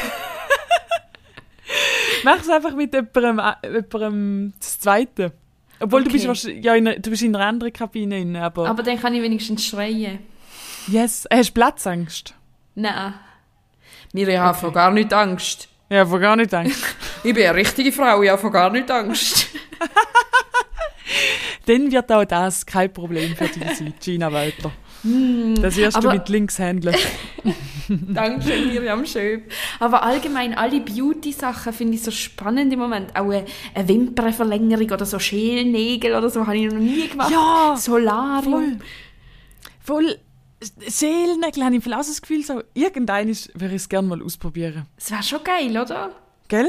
Mach es einfach mit jemandem, äh, jemandem das Zweite. Obwohl du Okay. bist wahrscheinlich, ja, in, einer- du bist in einer anderen Kabine, drin, aber, Aber dann kann ich wenigstens schreien. yes, hast du Platzangst? Nein. Wir haben von gar nicht Angst. Ja, von gar nicht Angst. Ich bin eine richtige Frau, ich habe von gar nicht Angst. Dann wird auch das kein Problem für dich sein, Gina Walter. Das wirst du aber- mit links handeln. Dankeschön, Miriam Schöb. Aber allgemein, alle Beauty-Sachen finde ich so spannend im Moment. Auch eine, eine Wimpernverlängerung oder so Schälnägel oder so habe ich noch nie gemacht. Ja, Solarium. Voll Seelennägel habe ich vielleicht auch so irgendeines würde ich es gerne mal ausprobieren. Das wäre schon geil, oder? Gell?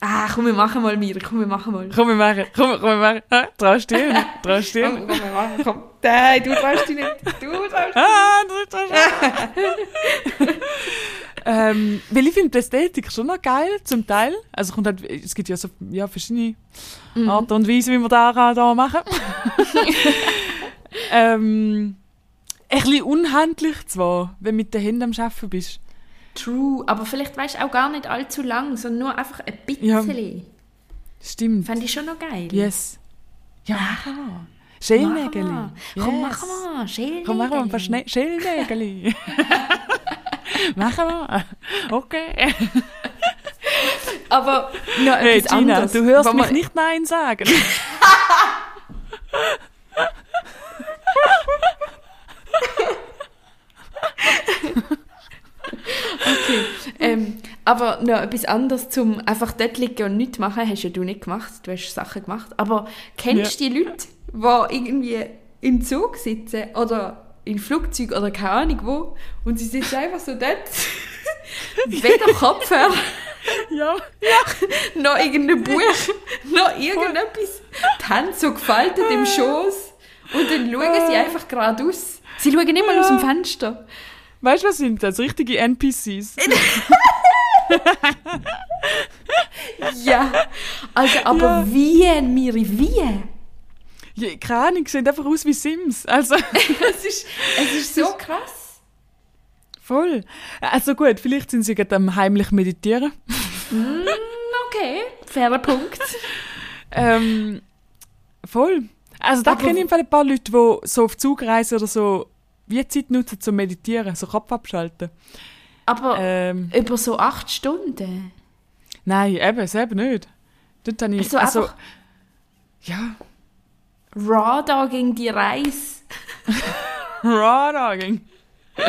Ah, komm, wir machen mal, Miri, komm, wir machen mal. Komm, wir machen, komm, komm, wir machen. Ah, traust du dir? Traust du dir Komm, komm, wir machen, komm. Nein, du traust dich nicht. Du traust dich Ah, du traust dich ähm, Weil ich finde die Ästhetik schon noch geil, zum Teil. Also kommt halt, es gibt ja so ja, verschiedene Arten und Weisen, wie wir da, da machen. ähm, ein bisschen unhandlich zwar, wenn du mit den Händen am Arbeiten bist. True, aber vielleicht weißt du auch gar nicht allzu lang, sondern nur einfach ein Ja. bisschen. Stimmt. Fände ich schon noch geil. Yes. Ja. Schälnägel. Machen wir. Komm, machen wir. Schälnägel. Komm, machen wir ein paar Schälnägel. machen wir. Okay. Aber noch Hey etwas Gina, anderes. du hörst Wenn mich nicht Nein sagen. Ähm, aber noch etwas anderes zum einfach dort liegen und nichts machen, hast ja du nicht gemacht. Du hast Sachen gemacht. Aber kennst du die Leute, die irgendwie im Zug sitzen oder im Flugzeug oder keine Ahnung wo und sie sitzen einfach so dort, weder Kopfhörer, ja. noch irgendein Buch, noch irgendetwas. Die Hände so gefaltet im Schoß und dann schauen sie einfach geradeaus. Sie schauen nicht mal aus dem Fenster. Weißt du, was sind das? Richtige NPCs. Ja, also aber Ja. wie, Miri, wie? Ja, keine Ahnung, sehen einfach aus wie Sims. Also, Es ist, es ist so krass. voll. Also gut, vielleicht sind sie gerade am heimlich meditieren. Okay, fairer Punkt. Ähm, voll. Also da kenne ich ein paar Leute, die so auf Zugreisen oder so wie Zeit nutzen zum Meditieren, so Kopf abschalten. Aber Ähm, über so acht Stunden. nein, eben, selber nicht. Dort habe ich, Also also, einfach- ja, Raw Dogging die Reise. raw dogging.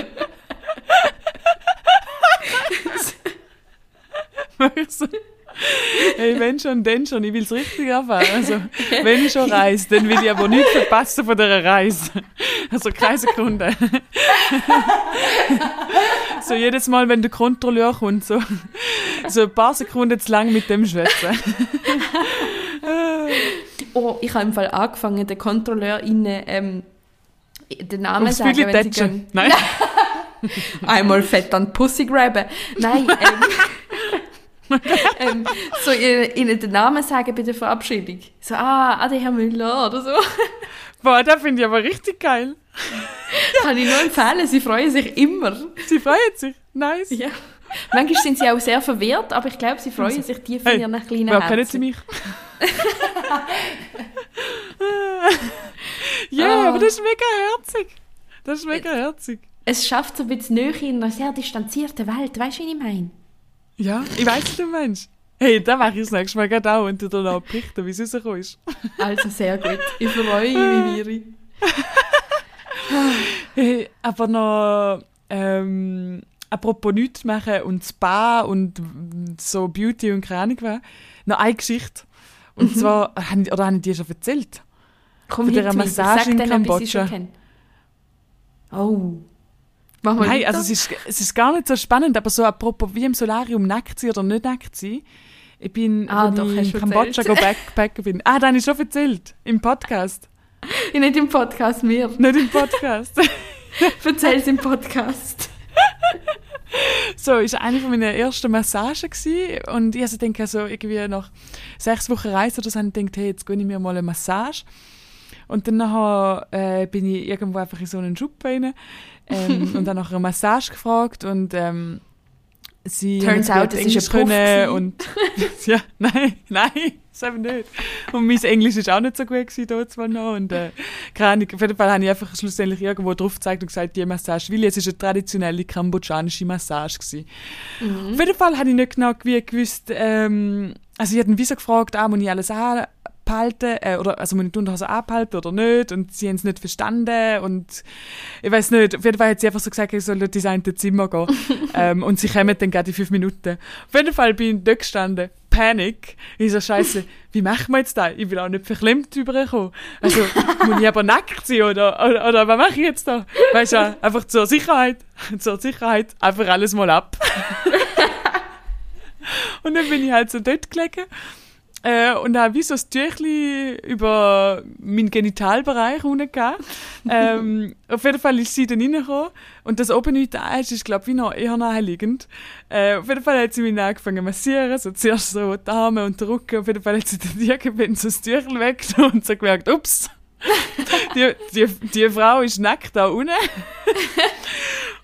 so. Hey, wenn schon, dann schon. Ich will es richtig erfahren. Also, wenn ich schon reise, dann will ich aber nichts verpassen von dieser Reise. Also, keine Sekunde. so, jedes Mal, wenn der Kontrolleur kommt, so, so ein paar Sekunden zu lang mit dem schwätzen. Oh, ich habe im Fall angefangen, den Kontrolleur innen ähm, den Namen Aufs sagen, wenn sie gehen. Nein. Einmal fett an Pussy graben. Nein, ähm, ähm, so ihnen, ihnen den Namen sagen bei der Verabschiedung. So, ah, Ade Herr Müller oder so. Boah, das finde ich aber richtig geil. Kann ich nur empfehlen, sie freuen sich immer. Sie freuen sich. Nice. Ja. Manchmal sind sie auch sehr verwirrt, aber ich glaube, sie freuen sich tief in ihren kleinen Wer kennen Herzen. Sie mich? Ja, Ah. aber das ist mega herzig. Das ist mega herzig. Es schafft so ein bisschen Nähe in einer sehr distanzierten Welt. Weißt du, wie ich meine? Ja, ich weiß, was du meinst. Hey, dann mache ich das nächste Mal gerade auch und dir dann auch berichten, wie es rausgekommen ist. Also sehr gut. Ich freue mich wie Miri. Hey, aber noch, ähm, apropos nichts machen und Spa und so Beauty und keine Ahnung was, noch eine Geschichte. Und zwar, habe ich- oder habe ich dir schon erzählt? Komm Von dieser. Massage Sag in Kambodscha. Oh. Mach mal Nein, weiter. also es ist, es ist gar nicht so spannend, aber so apropos wie im Solarium nackt sein oder nicht nackt sein. Ich bin, Ah, doch, ich in Kambodscha go backpacken bin. Ah, habe ich schon erzählt. Im Podcast. Ich nicht im Podcast, mir. Nicht im Podcast. Erzähl es im Podcast. so, ist eine von meinen ersten Massagen gewesen. Und ich also denke, so irgendwie nach sechs Wochen Reise oder so, habe ich gedacht, hey, jetzt gönne ich mir mal eine Massage. Und dann nachher, äh, bin ich irgendwo einfach in so einen Schuppen rein ähm, und dann nach einer Massage gefragt und ähm, sie Turns out, es ist ein und ja, nein, nein, das eben nicht. Und mein Englisch ist auch nicht so gut gewesen, dort zwar noch und äh, keine Ahnung, auf jeden Fall habe ich einfach schlussendlich irgendwo drauf gezeigt und gesagt, die Massage will ich. Es ist eine traditionelle kambodschanische Massage gewesen. Mhm. Auf jeden Fall habe ich nicht genau gewusst, ähm, also ich hatte Visa gefragt, ah, muss ich alles anhalten, äh, oder, also die Unterhose anhalten oder nicht, und sie haben es nicht verstanden, und ich weiß nicht, auf jeden Fall hat sie einfach so gesagt, ich soll in das eine Zimmer gehen, ähm, und sie kommen dann gerade in fünf Minuten. Auf jeden Fall bin ich dort gestanden, Panik, ich so, scheiße, wie machen wir jetzt das? Ich will auch nicht verklemmt rüberkommen. Also, muss ich aber nackt sein, oder, oder, oder was mache ich jetzt da? Weißt du, einfach zur Sicherheit, zur Sicherheit, einfach alles mal ab. Und dann bin ich halt so dort gelegen äh, und habe wie so ein Tüchli über meinen Genitalbereich runtergegeben. ähm, auf jeden Fall ist sie dann reingekommen und das oben nicht da ist, ist glaube ich noch eher naheliegend. Äh, auf jeden Fall hat sie mich angefangen zu massieren, so zuerst so die Arme und den Rücken. Auf jeden Fall hat sie dann irgendwann so das Tüchel weggenommen und so gemerkt, ups, die, die, die Frau ist nackt da unten.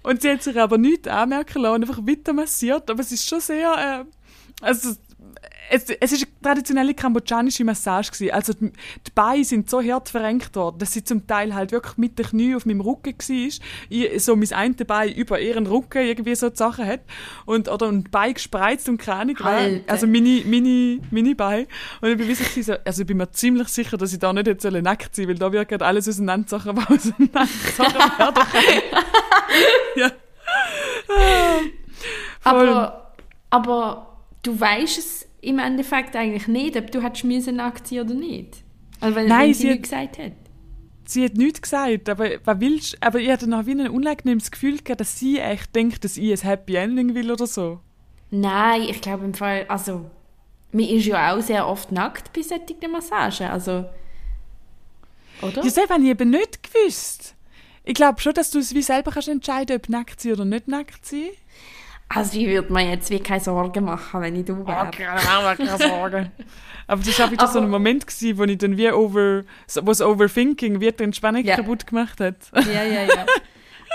Und sie hat sich aber nichts anmerken lassen, einfach weiter massiert. Aber es ist schon sehr, äh, also, es, es ist eine traditionelle kambodschanische Massage gewesen. Also die, die Beine sind so hart verrenkt worden, dass sie zum Teil halt wirklich mit den Knie auf meinem Rücken war. Ich, so mein eine Bein über ihren Rücken irgendwie so die Sachen hat. Und, oder ein Bein gespreizt und was. Alter. Also meine, meine, meine Beine. Und ich bin wirklich so, also ich bin mir ziemlich sicher, dass ich da nicht sollen nackt sein, weil da wird gerade alles auseinandersachen, was auseinandersachen werden ja. Aber, aber du weißt es im Endeffekt eigentlich nicht, ob du hättest müssen nackt sein oder nicht. Also wenn, Nein, wenn sie sie hat- nicht gesagt hat. sie hat nichts gesagt, aber was willst Aber ich hatte noch wie ein unangenehmes Gefühl gehabt, dass sie echt denkt, dass ich ein Happy Ending will oder so. Nein, ich glaube im Fall, also man ist ja auch sehr oft nackt bei solchen Massagen, also oder? Ja, das habe ich eben nicht gewusst. Ich glaube schon, dass du es wie selber kannst entscheiden, ob nackt sein oder nicht nackt sein. Also ich würde mir jetzt wie keine Sorgen machen, wenn ich du wäre. keine Sorge. Aber das war wieder so ein Moment, gewesen, wo ich dann wie over, so- wo das Overthinking wie die Entspannung Ja. kaputt gemacht hat. Ja, ja, ja.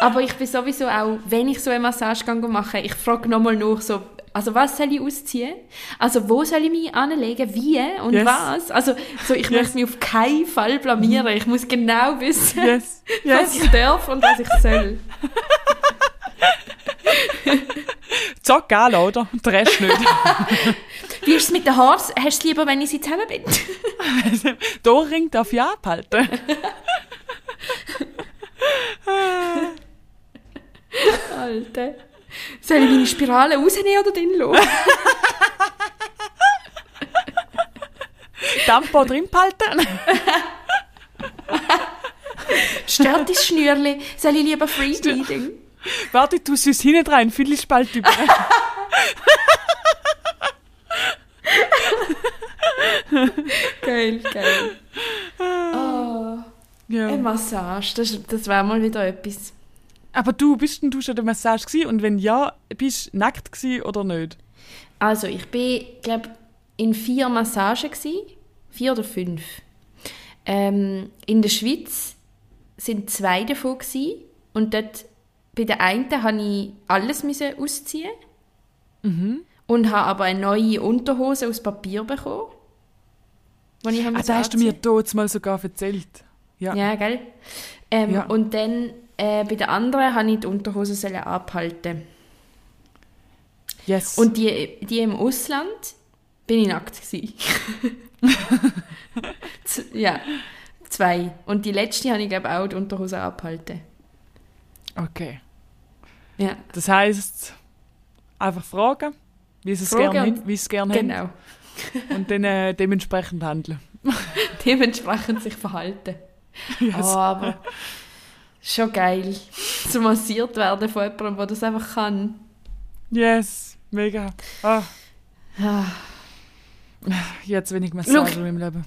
Aber ich bin sowieso auch, wenn ich so eine Massage mache, ich frage nochmal nach, so, also was soll ich ausziehen? Also wo soll ich mich anlegen? Wie und Yes. was? Also so, ich Yes. muss mich auf keinen Fall blamieren. Ich muss genau wissen, Yes, was ich darf und was ich soll. Zack, gell, oder? Der Rest nicht. Wie ist es mit den Haaren? Hast du es lieber, wenn ich sie zusammenbinde? Der Ring darf ich abhalten. Alter. Soll ich meine Spirale rausnehmen oder drin lassen? Tampo drin behalten. Stört das Schnürli? Soll ich lieber Freebleeding? Warte, du süß hinten rein, Viertelspalt über. Geil, geil. Oh, ja. eine Massage, das, das wäre mal wieder etwas. Aber du, bist denn du schon der Massage gewesen? Und wenn ja, bist du nackt gewesen oder nicht? Also, ich bin, glaube in vier Massagen gsi, vier oder fünf. Ähm, in der Schweiz sind zwei davon gsi und dort bei der einen habe ich alles ausziehen und habe aber eine neue Unterhose aus Papier bekommen. die ich Ah, muss da hast du mir dort mal sogar erzählt. Ja. Ja, gell? Ähm, Ja. Und dann äh, bei der anderen habe ich die Unterhose abhalten. Yes. Und die, die im Ausland bin ich nackt gewesen. Ja, zwei. Und die letzte habe ich glaube auch die Unterhose abhalten. okay. Ja, Das heisst, einfach fragen, wie sie es gerne, es gerne haben. genau. Und dann äh, dementsprechend handeln. Dementsprechend sich verhalten. Yes. Oh, aber schon geil, zu massiert werden von jemandem, der das einfach kann. Yes, mega. Ah, Ah. jetzt wenig Massage Schau. in meinem Leben.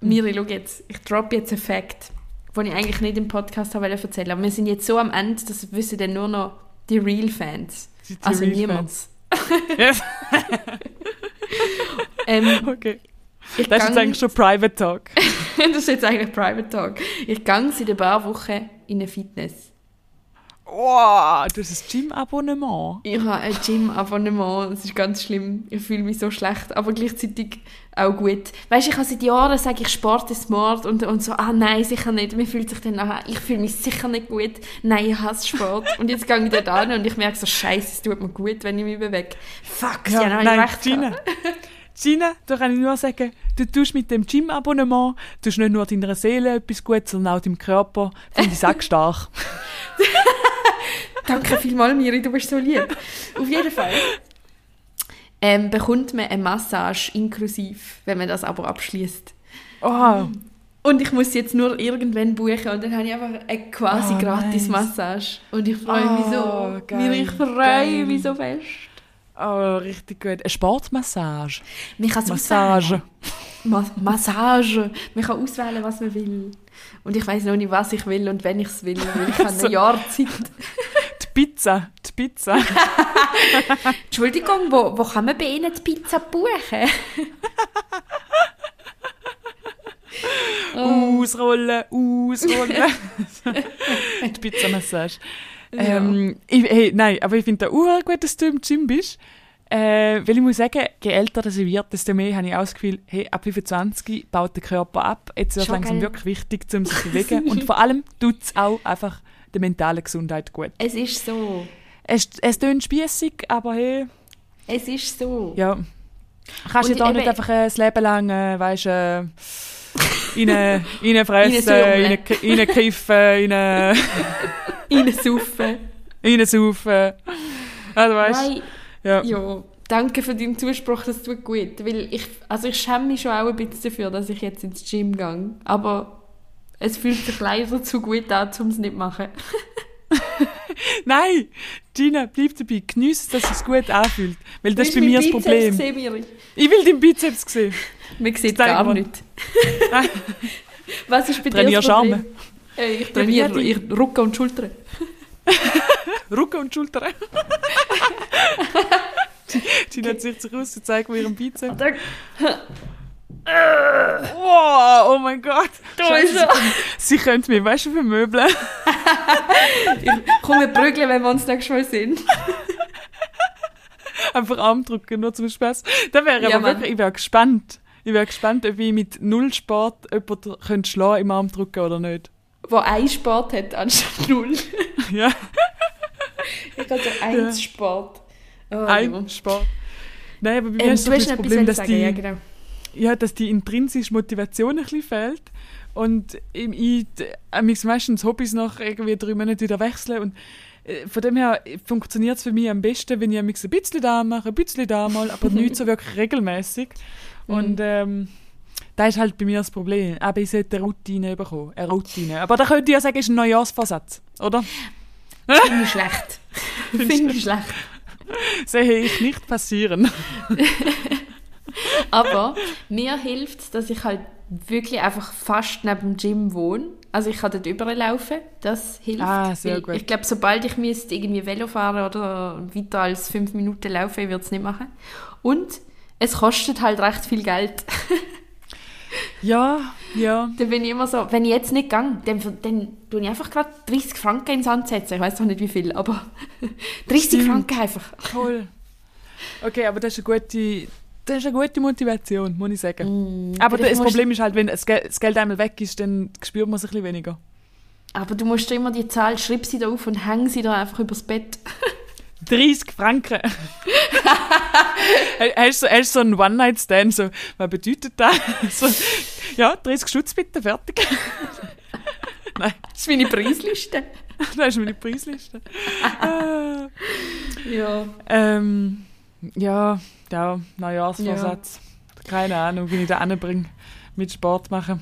Miri, schau jetzt, ich drop jetzt einen Fact, den ich eigentlich nicht im Podcast habe erzählen aber wir sind jetzt so am Ende, das wissen dann nur noch die Real-Fans. Die Also Real niemand. Fans. Yes. Ähm, Okay. ich Das ist jetzt eigentlich schon Private Talk. das ist jetzt eigentlich Private Talk. Ich gehe seit ein paar Wochen in eine Fitness. Wow, du hast ein Gym-Abonnement. Ich habe ein Gym-Abonnement, es ist ganz schlimm. Ich fühle mich so schlecht, aber gleichzeitig auch gut. Weißt du, ich habe seit Jahren sage ich Sport ist Mord und, und so, ah nein, sicher nicht. Mir fühlt sich dann nachher, ich fühle mich sicher nicht gut. Nein, ich hasse Sport. und jetzt gehe ich dort an und ich merke so, scheiße, es tut mir gut, wenn ich mich bewege. Fuck, ja, Ja, nein, recht. Gina. Gina, da kann ich nur sagen, du tust mit dem Gym-Abonnement, tust nicht nur deiner Seele etwas Gutes, sondern auch deinem Körper. Finde ich auch stark. Danke vielmals, Miri, du bist so lieb. Auf jeden Fall ähm, bekommt man eine Massage inklusiv, wenn man das aber abschließt. Oh, Und ich muss jetzt nur irgendwann buchen und dann habe ich einfach eine quasi Oh, gratis nice. Massage. Und ich freue mich so. Oh, geil, ich freue mich so fest. oh, richtig gut. Eine Sportmassage. Man kann Massage. Ma Massage. Man kann auswählen, was man will. Und ich weiß noch nicht, was ich will und wenn ich es will. Weil ich habe ein Jahr Zeit. Pizza. Die Pizza. Entschuldigung, wo, wo kann man bei Ihnen die Pizza buchen? Ausrollen, ausrollen. die Pizzamassage. Ähm, ich, hey, nein, aber ich finde auch gut, dass du im Gym bist. Äh, weil ich muss sagen, je älter das wird, desto mehr habe ich auch das Gefühl, hey, ab 25 baut der Körper ab. Jetzt wird es langsam geil. wirklich wichtig, um sich zu bewegen. Und vor allem tut es auch einfach der mentalen Gesundheit gut. Es ist so. Es, es klingt spiessig, aber hey, Es ist so. ja. Kannst du Und da nicht einfach äh, das Leben lang, äh, weißt äh, rein, reinfressen, rein- reinkiffen, rein, Reinsaufen. reinsaufen. Also weißt Nein, ja. ja, danke für deinen Zuspruch, das tut gut. Weil ich, also ich schäme mich schon auch ein bisschen dafür, dass ich jetzt ins Gym gehe. Aber es fühlt sich leider zu gut an, um es nicht zu machen. Nein, Gina, bleib dabei. Geniess, dass es sich gut anfühlt. Weil das ist bei mir das Problem. sehen? Ich will deinen Bizeps sehen. Man sieht Zeig gar nicht. Was ist bei dir Trainier das Problem? Äh, Ich trainiere ich Rücken und Schultern. Rücken und Schultern. Gina zieht sich aus und zeigt mir ihren Bizeps. Oh, oh mein Gott. Da Scheiße, ist. Sie könnte mir, weißt du, vermöbeln. Komm, wir prügeln, wenn wir uns nächstes Mal sehen. Einfach Arm drücken, nur zum Spaß. Da wäre Ja, aber Mann. wirklich, ich wäre gespannt. Ich wäre gespannt, ob ich mit null Sport jemanden könnte schlagen im Arm drücken oder nicht. Wo ein Sport hat anstatt null. Ja, Ich habe so eins Sport. Oh, ja. ein Sport. Nein, aber bei mir Ähm, ist so du das Problem, dass sagen, die, ja genau. Ja, dass die intrinsische Motivation ein bisschen fehlt. Und ich, ich äh, mich meistens Hobbys nach irgendwie drei Monaten wieder wechseln. Und äh, von dem her funktioniert es für mich am besten, wenn ich ein bisschen da mache, ein bisschen da mal, aber nicht so wirklich regelmäßig. Mhm. Und ähm, das ist halt bei mir das Problem. Aber ich sollte eine Routine bekommen. Eine Routine. Aber da könnte ich ja sagen, ist ein Neujahrsvorsatz, oder? Finde ich schlecht. Finde ich schlecht. Sehe ich nicht passieren. Aber mir hilft es, dass ich halt wirklich einfach fast neben dem Gym wohne. Also ich kann dort überlaufen, das hilft. Ah, sehr gut. Ich glaube, sobald ich müsste irgendwie Velo fahren oder weiter als fünf Minuten laufen, würde es nicht machen. Und es kostet halt recht viel Geld. Ja, ja. dann bin ich immer so, wenn ich jetzt nicht gehe, dann, dann tue ich einfach gerade 30 Franken ins setzen. Ich weiß noch nicht wie viel, aber 30 Stimmt. Franken einfach. Toll. Okay, aber das ist eine gute, das ist eine gute Motivation, muss ich sagen. Mm, aber das Problem ist halt, wenn das Geld, einmal weg ist, dann spürt man es ein bisschen weniger. Aber du musst immer die Zahl, schreib sie da auf und häng sie da einfach übers Bett. 30 Franken. hast, du, hast so einen One-Night-Stand? So, was bedeutet das? So, ja, 30 Schutz bitte, fertig. Nein, Das ist meine Preisliste. das ist meine Preisliste. Ah. ja. Ähm, ja, ja, Neujahrsvorsatz. Keine Ahnung, wie ich da anbringe mit Sport machen.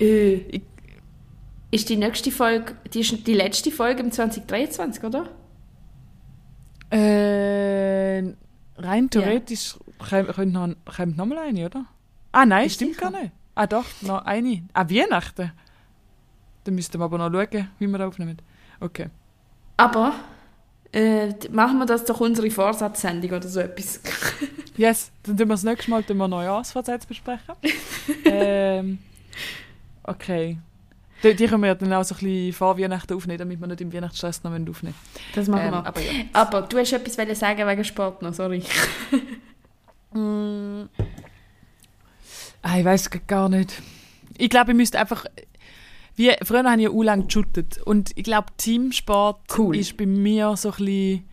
Äh, Ich- ist die nächste Folge, die ist die letzte Folge im 2023, oder? Äh, rein theoretisch ja. könnte noch, kommt noch mal eine, oder? Ah nein, Ist stimmt sicher. gar nicht. Ah doch, noch eine. Ah, Weihnachten. Dann müssten wir aber noch schauen, wie wir da aufnehmen. Okay. Aber äh, machen wir das doch unsere Vorsatzsendung oder so etwas. Yes, dann tun wir das nächste Mal tun wir Neujahrsvorsätze besprechen. ähm, okay. Die, die können wir dann auch so ein bisschen vor Weihnachten aufnehmen, damit wir nicht im Weihnachtsstress noch aufnehmen müssen. Das machen Ähm, wir. aber ja. Aber du hast etwas sagen wegen Sport noch, sorry. Ah, ich weiß gar nicht. Ich glaube, ich müsste einfach. Wie, früher habe ich ja auch lange geshootet. Und ich glaube, Teamsport Cool. ist bei mir so ein bisschen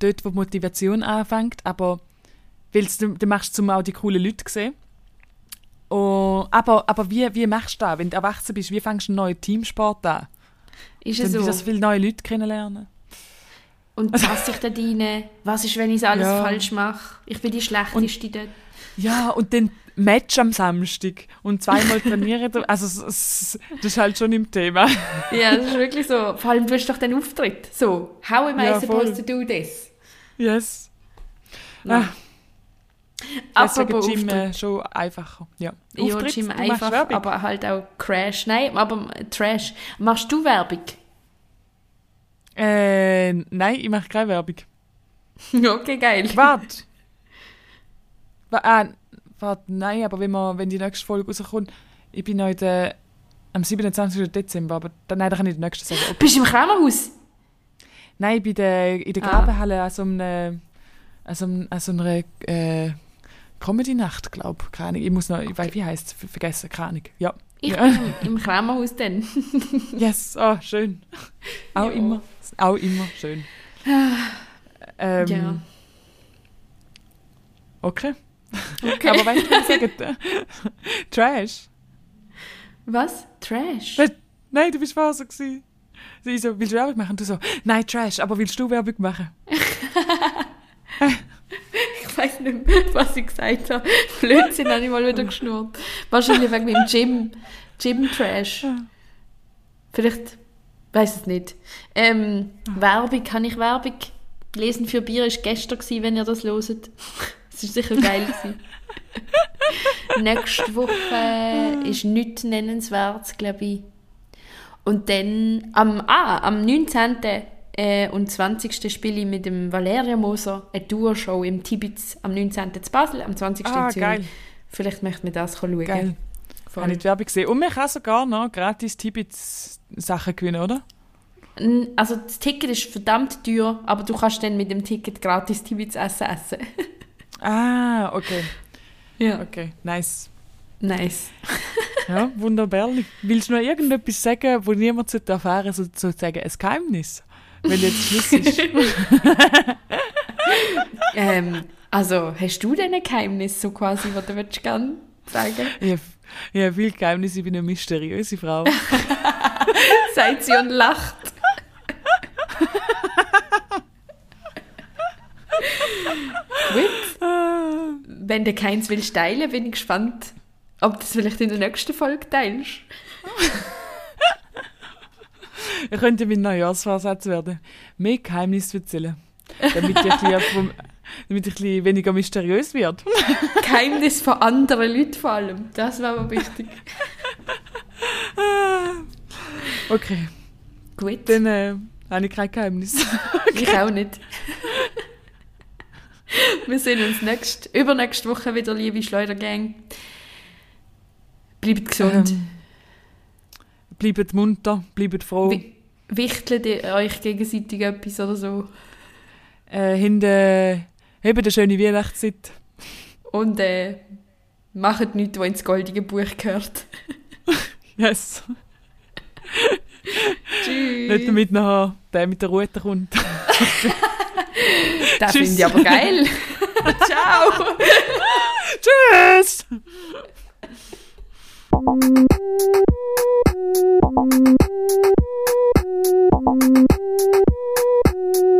dort, wo die Motivation anfängt. Aber weil du, du machst zum auch die coolen Leute sehen. Oh, aber aber wie, wie machst du das, wenn du erwachsen bist? Wie fängst du einen neuen Teamsport an? Ist es so. so? so viele neue Leute kennenlernen. Und passe ich da rein? Was ist, wenn ich alles Ja. falsch mache? Ich bin die Schlechteste dort. Ja, und dann Match am Samstag und zweimal trainieren. Also, das ist halt schon im Thema. Ja, das ist wirklich so. Vor allem, du hast doch den Auftritt. So, how am I Ja, supposed voll. to do this? Yes. Ja. Ah, deswegen Gym äh, Auftritt. schon einfacher. Ja, Ja, Auftritt, machst einfach, Werbung. aber halt auch Crash. Nein, aber äh, Trash. Machst du Werbung? Äh, nein, ich mache keine Werbung. okay, geil. Warte. Ah, warte, nein, aber wenn, wir, wenn die nächste Folge rauskommt, ich bin heute am 27. Dezember, aber dann, nein, da kann ich die nächste sagen. Okay. Bist du im Krämerhaus? Nein, ich bin der, in der Ah. Grabenhalle an so einer, an so, an so einer äh, Comedy-Nacht, glaube ich. Keine. Ich muss noch, ich weiß, wie heißt es? Vergessen, keine Ahnung. Ja. Ich Ja. bin im, Krämerhaus dann. Yes, oh, schön. Auch Ja. immer. Auch immer schön. Ähm, Ja. Okay. Okay. Aber weißt du, was ich sagen? Trash. Was? Trash? Nein, du bist so gewesen. Sie so, willst du Werbung machen? Du so, nein, Trash, aber willst du Werbung machen? Ich weiß nicht mehr, was ich gesagt habe. Blödsinn habe ich mal wieder geschnurrt. Wahrscheinlich wegen meinem Gym. Gym-Trash. Vielleicht, weiß es nicht. Ähm, Werbung, kann ich Werbung? Lesen für Bier ist gestern gewesen, wenn ihr das loset. Es ist sicher geil. Nächste Woche ist nichts nennenswert, glaube ich. Und dann am, ah, am 19. Äh, und 20. spiele ich mit dem Valeria Moser eine Tour-Show im Tibitz am 19. zu Basel, am 20. Ah, in Zürich. geil. Vielleicht möchte man das schauen. Geil. Voll. Habe ich die Werbung gesehen. Und man kann sogar noch gratis Tibits-Sachen gewinnen, oder? Also das Ticket ist verdammt teuer, aber du kannst dann mit dem Ticket gratis Tibitz essen essen. Ah, okay. ja. Okay, nice. Nice. Ja, wunderbar. Willst du noch irgendetwas sagen, wo niemand sollte erfahren sollte, sozusagen ein Geheimnis? Wenn jetzt Schluss ist. ähm, also, hast du denn ein Geheimnis so quasi, was du würdest gerne sagen? Ich hab viel Geheimnis, ich bin eine mysteriöse Frau. Sagt sie und lacht. Gut. Wenn du keins willst teilen, bin ich gespannt, ob du das vielleicht in der nächsten Folge teilst. Ich könnte mein Neujahrsvorsatz werden. Mehr Geheimnisse erzählen. Damit ich, ein vom- damit ich ein weniger mysteriös werde. Geheimnis von anderen Leuten vor allem. Das wäre mir wichtig. Okay, Gut. dann äh, habe ich kein Geheimnis. Ich auch nicht. Wir sehen uns nächst, übernächste Woche wieder, liebe Schleudergang. Bleibt gesund. Ähm, bleibt munter, bleibt froh. Wie, wichtelt ihr euch gegenseitig etwas oder so? Äh, hinten, äh, habt eine schöne Weihnachtszeit. Und äh, macht nichts, was ins goldige Buch gehört. yes. Tschüss. Nicht damit nachher der mit der Route kommt. das Tschüss. sind ja aber geil. Ciao. Tschüss. Thank you.